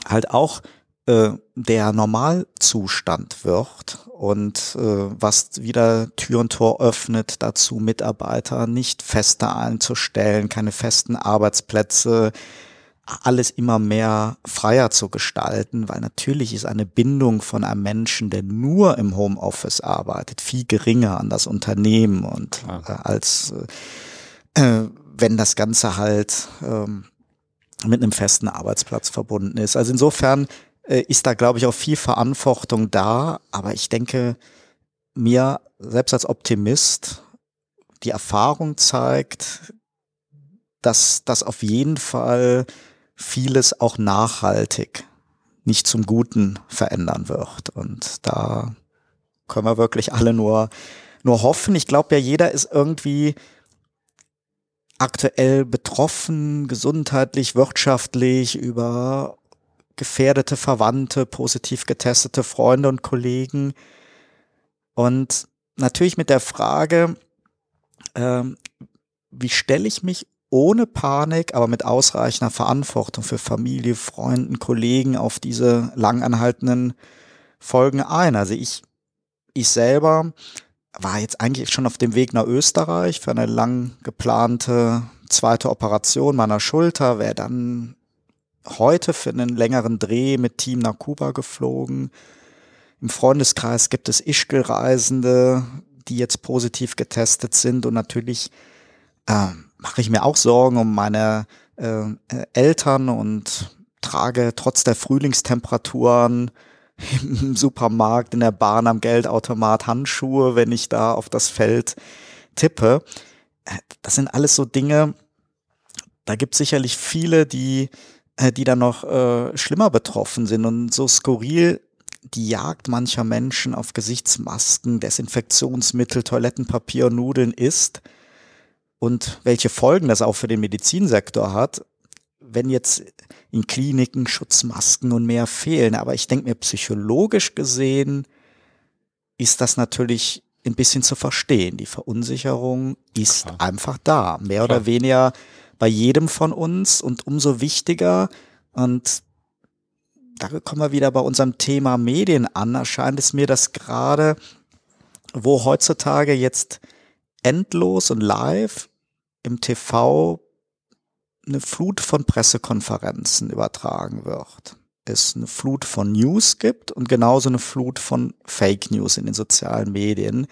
halt auch äh, der Normalzustand wird und äh, was wieder Tür und Tor öffnet, dazu Mitarbeiter nicht fester einzustellen, keine festen Arbeitsplätze, alles immer mehr freier zu gestalten, weil natürlich ist eine Bindung von einem Menschen, der nur im Homeoffice arbeitet, viel geringer an das Unternehmen und äh, als äh, äh, wenn das Ganze halt ähm, mit einem festen Arbeitsplatz verbunden ist. Also insofern ist da, glaube ich, auch viel Verantwortung da. Aber ich denke, mir selbst als Optimist, die Erfahrung zeigt, dass das auf jeden Fall vieles auch nachhaltig nicht zum Guten verändern wird. Und da können wir wirklich alle nur, nur hoffen. Ich glaube ja, jeder ist irgendwie aktuell betroffen, gesundheitlich, wirtschaftlich, über gefährdete Verwandte, positiv getestete Freunde und Kollegen. Und natürlich mit der Frage, ähm, wie stelle ich mich ohne Panik, aber mit ausreichender Verantwortung für Familie, Freunden, Kollegen auf diese langanhaltenden Folgen ein. Also ich, ich selber war jetzt eigentlich schon auf dem Weg nach Österreich für eine lang geplante zweite Operation meiner Schulter, wäre dann heute für einen längeren Dreh mit Team nach Kuba geflogen. Im Freundeskreis gibt es Ischgl-Reisende, die jetzt positiv getestet sind. Und natürlich äh, mache ich mir auch Sorgen um meine äh, Eltern und trage trotz der Frühlingstemperaturen im Supermarkt, in der Bahn, am Geldautomat Handschuhe, wenn ich da auf das Feld tippe. Äh, das sind alles so Dinge, da gibt es sicherlich viele, die die dann noch äh, schlimmer betroffen sind und so skurril die Jagd mancher Menschen auf Gesichtsmasken, Desinfektionsmittel, Toilettenpapier, Nudeln ist und welche Folgen das auch für den Medizinsektor hat, wenn jetzt in Kliniken Schutzmasken und mehr fehlen. Aber ich denke mir, psychologisch gesehen ist das natürlich ein bisschen zu verstehen. Die Verunsicherung ist Klar. einfach da. Mehr Klar. oder weniger bei jedem von uns und umso wichtiger und da kommen wir wieder bei unserem Thema Medien an, erscheint es mir, dass gerade wo heutzutage jetzt endlos und live im TV eine Flut von Pressekonferenzen übertragen wird. Es eine Flut von News gibt und genauso eine Flut von Fake News in den sozialen Medien,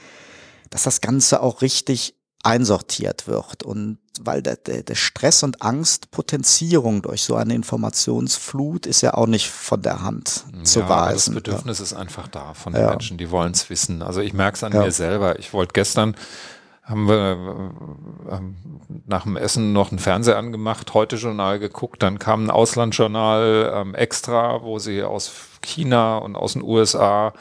dass das Ganze auch richtig einsortiert wird. Und weil der, der, Stress und Angstpotenzierung durch so eine Informationsflut ist ja auch nicht von der Hand zu ja, weisen. Das Bedürfnis ja. ist einfach da von den ja. Menschen, die wollen es wissen. Also ich merke es an mir selber. Ich wollte gestern haben wir äh, nach dem Essen noch ein Fernseher angemacht, heute Journal geguckt, dann kam ein Auslandsjournal ähm, extra, wo sie aus China und aus den USA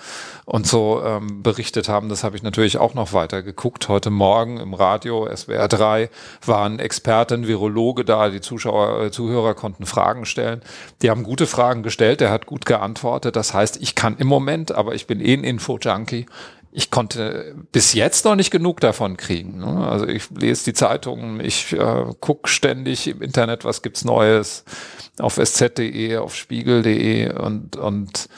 und so ähm, berichtet haben. Das habe ich natürlich auch noch weiter geguckt. Heute Morgen im Radio SWR 3 waren Experten, Virologe da, die Zuschauer, äh, Zuhörer konnten Fragen stellen. Die haben gute Fragen gestellt, der hat gut geantwortet. Das heißt, ich kann im Moment, aber ich bin eh ein Info-Junkie, ich konnte bis jetzt noch nicht genug davon kriegen. Ne? Also ich lese die Zeitungen, ich äh, gucke ständig im Internet, was gibt's Neues auf sz.de, auf spiegel.de und, und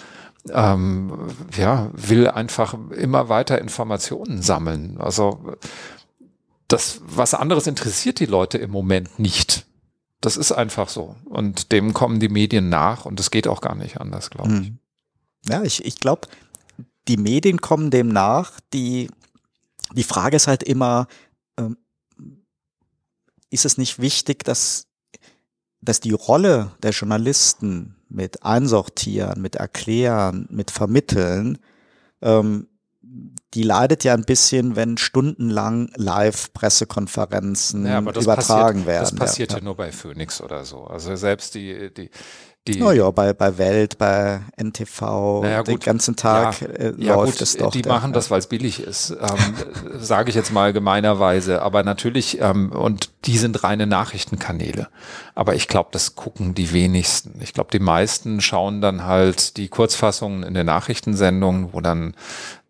ähm, ja, will einfach immer weiter Informationen sammeln. Also das, was anderes interessiert die Leute im Moment nicht. Das ist einfach so. Und dem kommen die Medien nach und es geht auch gar nicht anders, glaube ich. Hm. Ja, ich, ich glaube, die Medien kommen dem nach. Die, die Frage ist halt immer, ähm, ist es nicht wichtig, dass, dass die Rolle der Journalisten mit Einsortieren, mit Erklären, mit Vermitteln, ähm, die leidet ja ein bisschen, wenn stundenlang Live-Pressekonferenzen ja, übertragen passiert, werden. Das passiert ja. ja nur bei Phoenix oder so. Also selbst die, die, die, naja, bei, bei Welt, bei NTV, naja, den ganzen Tag ja, äh, ja, läuft gut, es doch. Die machen das, weil es billig ist, ähm, <laughs> sage ich jetzt mal gemeinerweise. Aber natürlich, ähm, und die sind reine Nachrichtenkanäle. Aber ich glaube, das gucken die wenigsten. Ich glaube, die meisten schauen dann halt die Kurzfassungen in den Nachrichtensendungen, wo dann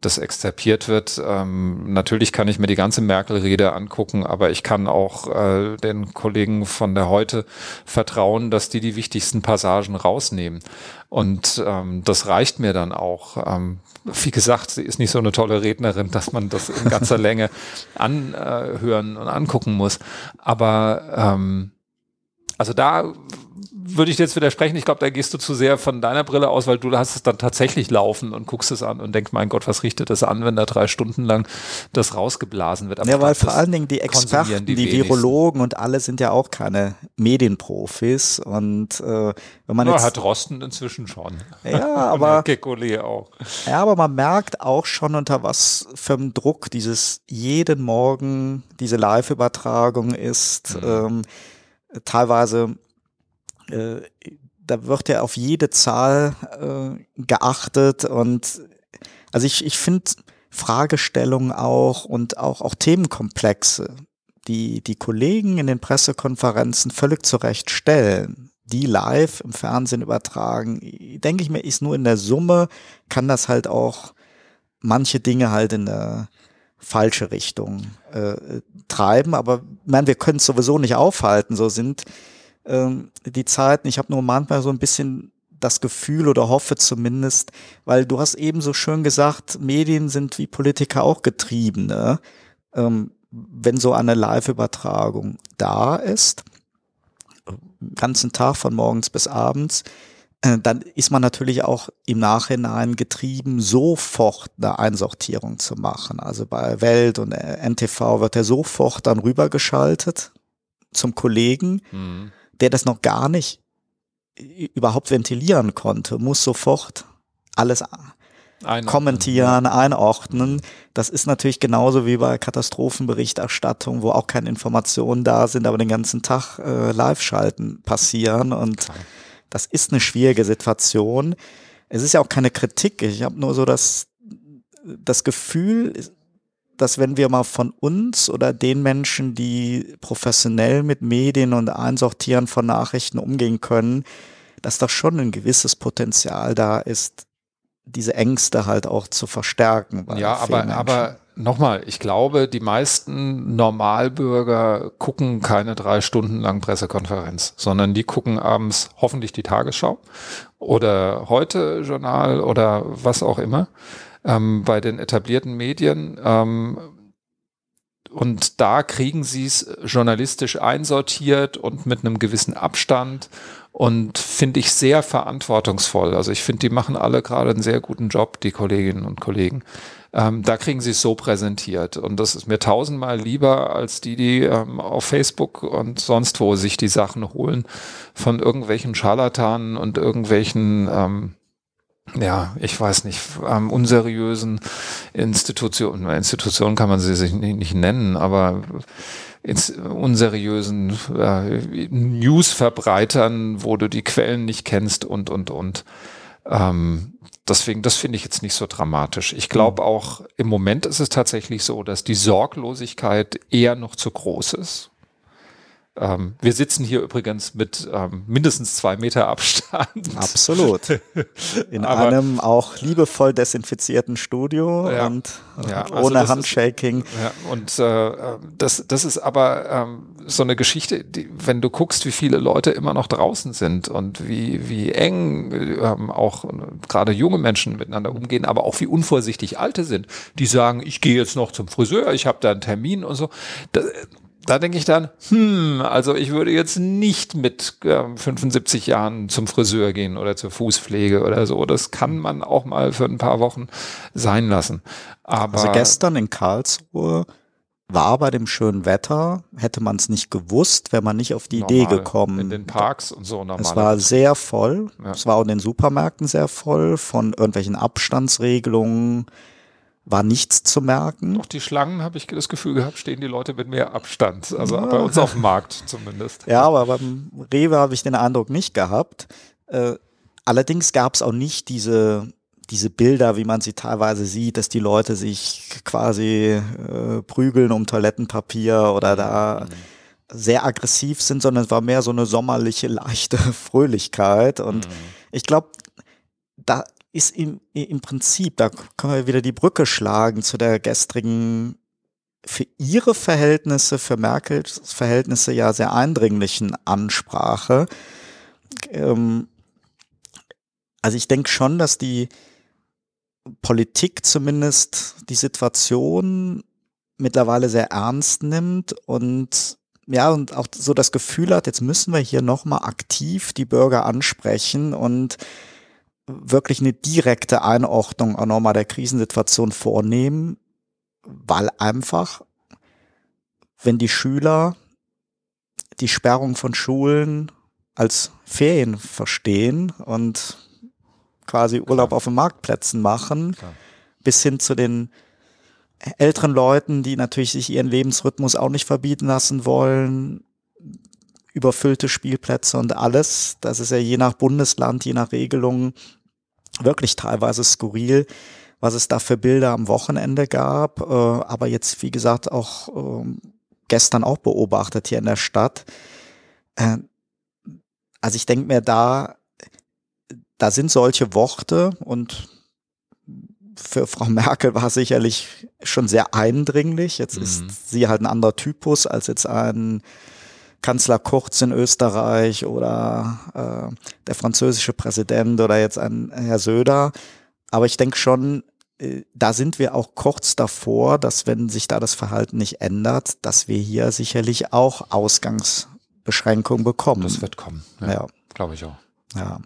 das exzerpiert wird. Ähm, natürlich kann ich mir die ganze Merkel-Rede angucken, aber ich kann auch äh, den Kollegen von der Heute vertrauen, dass die die wichtigsten Passagen rausnehmen. Und ähm, das reicht mir dann auch. Ähm, wie gesagt, sie ist nicht so eine tolle Rednerin, dass man das in ganzer <laughs> Länge anhören und angucken muss. Aber ähm, also da würde ich jetzt widersprechen. Ich glaube, da gehst du zu sehr von deiner Brille aus, weil du hast es dann tatsächlich laufen und guckst es an und denkst, mein Gott, was richtet das an, wenn da drei Stunden lang das rausgeblasen wird. Aber ja, weil vor allen Dingen die Experten, die, die Virologen und alle sind ja auch keine Medienprofis und äh, wenn man ja, jetzt... hat Rosten inzwischen schon. Ja, <laughs> aber... auch. Ja, aber man merkt auch schon unter was für einem Druck dieses jeden Morgen diese Live-Übertragung ist. Mhm. Ähm, teilweise äh, da wird ja auf jede Zahl äh, geachtet und also ich, ich finde Fragestellungen auch und auch, auch Themenkomplexe, die die Kollegen in den Pressekonferenzen völlig zurecht stellen, die live im Fernsehen übertragen, denke ich mir, ist nur in der Summe, kann das halt auch manche Dinge halt in der falsche Richtung äh, treiben, aber man, wir können es sowieso nicht aufhalten, so sind ähm, die Zeiten. Ich habe nur manchmal so ein bisschen das Gefühl oder hoffe zumindest, weil du hast eben so schön gesagt, Medien sind wie Politiker auch getrieben. Ne? Ähm, wenn so eine Live-Übertragung da ist, ganzen Tag von morgens bis abends, äh, dann ist man natürlich auch im Nachhinein getrieben, sofort eine Einsortierung zu machen. Also bei Welt und NTV wird er sofort dann rübergeschaltet zum Kollegen. Mhm der das noch gar nicht überhaupt ventilieren konnte, muss sofort alles Einordnen. kommentieren, einordnen. Das ist natürlich genauso wie bei Katastrophenberichterstattung, wo auch keine Informationen da sind, aber den ganzen Tag äh, Live-Schalten passieren. Und das ist eine schwierige Situation. Es ist ja auch keine Kritik. Ich habe nur so das, das Gefühl, dass wenn wir mal von uns oder den Menschen, die professionell mit Medien und Einsortieren von Nachrichten umgehen können, dass da schon ein gewisses Potenzial da ist, diese Ängste halt auch zu verstärken. Ja, aber, aber nochmal, ich glaube, die meisten Normalbürger gucken keine drei Stunden lang Pressekonferenz, sondern die gucken abends hoffentlich die Tagesschau oder heute Journal oder was auch immer ähm, bei den etablierten Medien. Ähm, und da kriegen sie es journalistisch einsortiert und mit einem gewissen Abstand und finde ich sehr verantwortungsvoll. Also ich finde, die machen alle gerade einen sehr guten Job, die Kolleginnen und Kollegen. Ähm, da kriegen sie es so präsentiert. Und das ist mir tausendmal lieber als die, die ähm, auf Facebook und sonst wo sich die Sachen holen von irgendwelchen Scharlatanen und irgendwelchen ähm, ja, ich weiß nicht, ähm, unseriösen Institutionen, Institutionen kann man sie sich nicht, nicht nennen, aber ins unseriösen äh, News-Verbreitern, wo du die Quellen nicht kennst und, und, und. Ähm, deswegen, das finde ich jetzt nicht so dramatisch. Ich glaube mhm. auch, im Moment ist es tatsächlich so, dass die Sorglosigkeit eher noch zu groß ist. Ähm, wir sitzen hier übrigens mit ähm, mindestens zwei Meter Abstand. Absolut. <laughs> In Aber, einem auch liebevoll desinfizierten Studio ja, und ja, also ohne Handshaking. Ist, ja, und äh, das, das ist aber ähm, so eine Geschichte, die, wenn du guckst, wie viele Leute immer noch draußen sind und wie, wie eng ähm, auch gerade junge Menschen miteinander umgehen, aber auch wie unvorsichtig Alte sind, die sagen, ich gehe jetzt noch zum Friseur, ich habe da einen Termin und so. Das, da denke ich dann, hm, also ich würde jetzt nicht mit äh, 75 Jahren zum Friseur gehen oder zur Fußpflege oder so. Das kann man auch mal für ein paar Wochen sein lassen. Aber also gestern in Karlsruhe war bei dem schönen Wetter, hätte man es nicht gewusst, wäre man nicht auf die normal, Idee gekommen. In den Parks und so. Es war sehr voll. Ja. Es war auch in den Supermärkten sehr voll von irgendwelchen Abstandsregelungen war nichts zu merken. Doch die Schlangen, habe ich das Gefühl gehabt, stehen die Leute mit mehr Abstand. Also ja. bei uns auf dem Markt zumindest. Ja, aber beim Rewe habe ich den Eindruck nicht gehabt. Äh, allerdings gab es auch nicht diese, diese Bilder, wie man sie teilweise sieht, dass die Leute sich quasi äh, prügeln um Toilettenpapier oder da mhm. sehr aggressiv sind, sondern es war mehr so eine sommerliche, <laughs> leichte Fröhlichkeit. Und mhm. ich glaube, da ist im, im Prinzip, da können wir wieder die Brücke schlagen zu der gestrigen, für ihre Verhältnisse, für Merkels Verhältnisse ja sehr eindringlichen Ansprache. Ähm, also ich denke schon, dass die Politik zumindest die Situation mittlerweile sehr ernst nimmt und ja, und auch so das Gefühl hat, jetzt müssen wir hier nochmal aktiv die Bürger ansprechen und wirklich eine direkte Einordnung auch nochmal der Krisensituation vornehmen, weil einfach, wenn die Schüler die Sperrung von Schulen als Ferien verstehen und quasi Urlaub Klar. auf den Marktplätzen machen, Klar. bis hin zu den älteren Leuten, die natürlich sich ihren Lebensrhythmus auch nicht verbieten lassen wollen, überfüllte Spielplätze und alles. Das ist ja je nach Bundesland, je nach Regelung wirklich teilweise skurril, was es da für Bilder am Wochenende gab. Äh, aber jetzt, wie gesagt, auch äh, gestern auch beobachtet hier in der Stadt. Äh, also ich denke mir da, da sind solche Worte und für Frau <laughs> Merkel war sicherlich schon sehr eindringlich. Jetzt mhm. ist sie halt ein anderer Typus als jetzt ein Kanzler Kurz in Österreich oder äh, der französische Präsident oder jetzt ein Herr Söder. Aber ich denke schon, äh, da sind wir auch kurz davor, dass wenn sich da das Verhalten nicht ändert, dass wir hier sicherlich auch Ausgangsbeschränkungen bekommen. Das wird kommen. Ja, ja. glaube ich auch. Ja.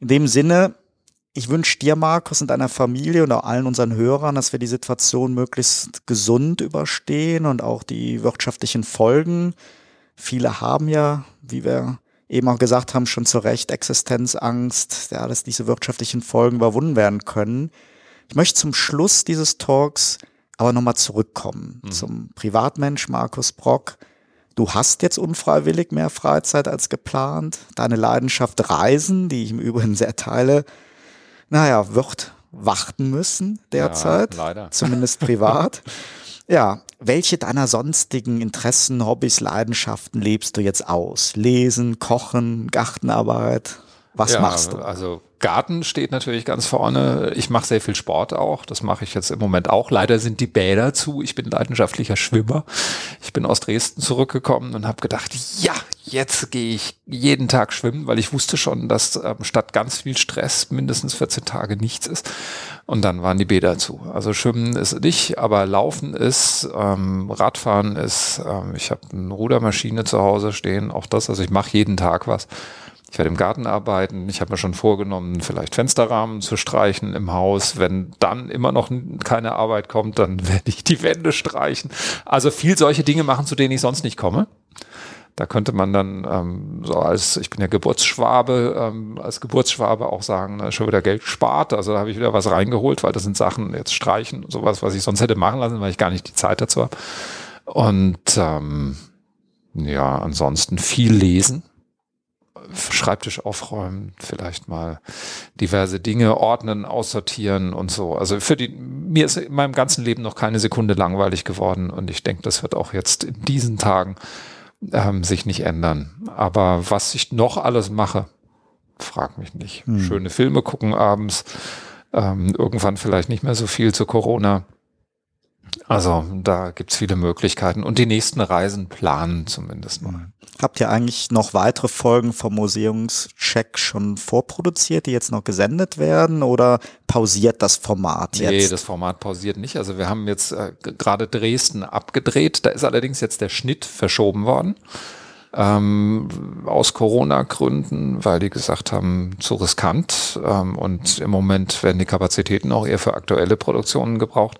In dem Sinne, ich wünsche dir, Markus, und deiner Familie und auch allen unseren Hörern, dass wir die Situation möglichst gesund überstehen und auch die wirtschaftlichen Folgen Viele haben ja, wie wir eben auch gesagt haben, schon zu Recht Existenzangst, ja, dass diese wirtschaftlichen Folgen überwunden werden können. Ich möchte zum Schluss dieses Talks aber nochmal zurückkommen mhm. zum Privatmensch Markus Brock. Du hast jetzt unfreiwillig mehr Freizeit als geplant. Deine Leidenschaft Reisen, die ich im Übrigen sehr teile, naja, wird warten müssen derzeit. Ja, leider. Zumindest <laughs> privat. Ja, welche deiner sonstigen Interessen, Hobbys, Leidenschaften lebst du jetzt aus? Lesen, Kochen, Gartenarbeit? Was ja, machst du? Also Garten steht natürlich ganz vorne. Ich mache sehr viel Sport auch. Das mache ich jetzt im Moment auch. Leider sind die Bäder zu. Ich bin leidenschaftlicher Schwimmer. Ich bin aus Dresden zurückgekommen und habe gedacht, ja, jetzt gehe ich jeden Tag schwimmen, weil ich wusste schon, dass ähm, statt ganz viel Stress mindestens 14 Tage nichts ist. Und dann waren die Bäder zu. Also Schwimmen ist nicht, aber Laufen ist, ähm, Radfahren ist, ähm, ich habe eine Rudermaschine zu Hause stehen, auch das, also ich mache jeden Tag was. Ich werde im Garten arbeiten. Ich habe mir schon vorgenommen, vielleicht Fensterrahmen zu streichen im Haus. Wenn dann immer noch keine Arbeit kommt, dann <laughs> werde ich die Wände streichen. Also viel solche Dinge machen, zu denen ich sonst nicht komme. Da könnte man dann ähm, so als, ich bin ja Geburtsschwabe, ähm, als Geburtsschwabe auch sagen, schon wieder Geld gespart. Also da habe ich wieder was reingeholt, weil das sind Sachen jetzt streichen, sowas, was ich sonst hätte machen lassen, weil ich gar nicht die Zeit dazu habe. Und ähm, ja, ansonsten viel lesen. Schreibtisch aufräumen, vielleicht mal diverse Dinge ordnen, aussortieren und so. Also für die, mir ist in meinem ganzen Leben noch keine Sekunde langweilig geworden und ich denke, das wird auch jetzt in diesen Tagen ähm, sich nicht ändern. Aber was ich noch alles mache, frag mich nicht. Hm. Schöne Filme gucken abends, ähm, irgendwann vielleicht nicht mehr so viel zu Corona. Also da gibt's viele Möglichkeiten und die nächsten Reisen planen zumindest mal. Habt ihr eigentlich noch weitere Folgen vom Museumscheck schon vorproduziert, die jetzt noch gesendet werden oder pausiert das Format jetzt? Nee, das Format pausiert nicht. Also wir haben jetzt äh, gerade Dresden abgedreht. Da ist allerdings jetzt der Schnitt verschoben worden. Ähm, aus Corona-Gründen, weil die gesagt haben, zu riskant. Ähm, und im Moment werden die Kapazitäten auch eher für aktuelle Produktionen gebraucht.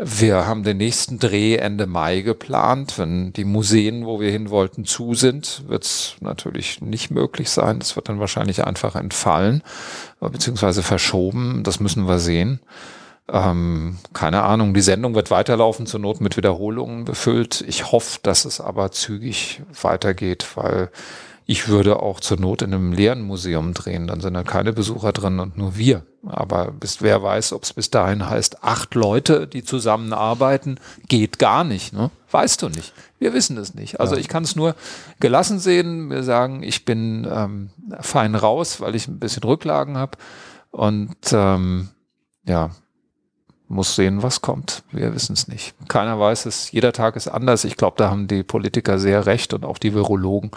Wir haben den nächsten Dreh Ende Mai geplant. Wenn die Museen, wo wir hin wollten, zu sind, wird es natürlich nicht möglich sein. Das wird dann wahrscheinlich einfach entfallen, beziehungsweise verschoben. Das müssen wir sehen. Ähm, keine Ahnung, die Sendung wird weiterlaufen, zur Not mit Wiederholungen befüllt. Ich hoffe, dass es aber zügig weitergeht, weil ich würde auch zur Not in einem leeren Museum drehen, dann sind da keine Besucher drin und nur wir. Aber bis, wer weiß, ob es bis dahin heißt, acht Leute, die zusammenarbeiten, geht gar nicht. Ne? Weißt du nicht. Wir wissen es nicht. Also ja. ich kann es nur gelassen sehen, mir sagen, ich bin ähm, fein raus, weil ich ein bisschen Rücklagen habe. Und ähm, ja, muss sehen, was kommt. Wir wissen es nicht. Keiner weiß es. Jeder Tag ist anders. Ich glaube, da haben die Politiker sehr recht und auch die Virologen,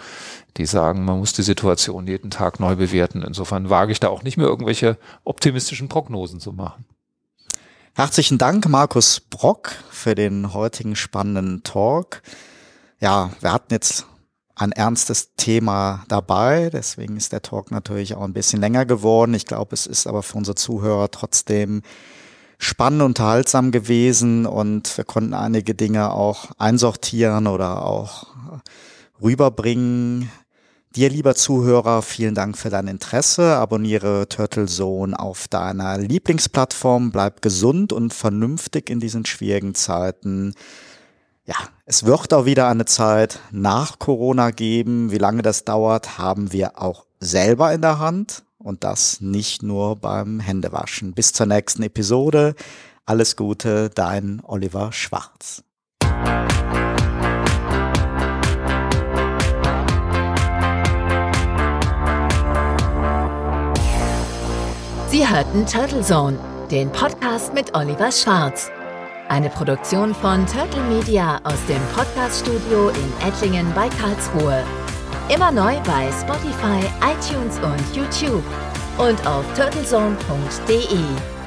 die sagen, man muss die Situation jeden Tag neu bewerten. Insofern wage ich da auch nicht mehr irgendwelche optimistischen Prognosen zu machen. Herzlichen Dank, Markus Brock, für den heutigen spannenden Talk. Ja, wir hatten jetzt ein ernstes Thema dabei, deswegen ist der Talk natürlich auch ein bisschen länger geworden. Ich glaube, es ist aber für unsere Zuhörer trotzdem spannend, unterhaltsam gewesen und wir konnten einige Dinge auch einsortieren oder auch rüberbringen. Dir, lieber Zuhörer, vielen Dank für dein Interesse. Abonniere Turtle Zone auf deiner Lieblingsplattform. Bleib gesund und vernünftig in diesen schwierigen Zeiten. Ja, es wird auch wieder eine Zeit nach Corona geben. Wie lange das dauert, haben wir auch selber in der Hand und das nicht nur beim Händewaschen. Bis zur nächsten Episode. Alles Gute, dein Oliver Schwarz. Sie hörten Turtle Zone, den Podcast mit Oliver Schwarz. Eine Produktion von Turtle Media aus dem Podcaststudio in Ettlingen bei Karlsruhe. Immer neu bei Spotify, iTunes und YouTube und auf turtlezone.de.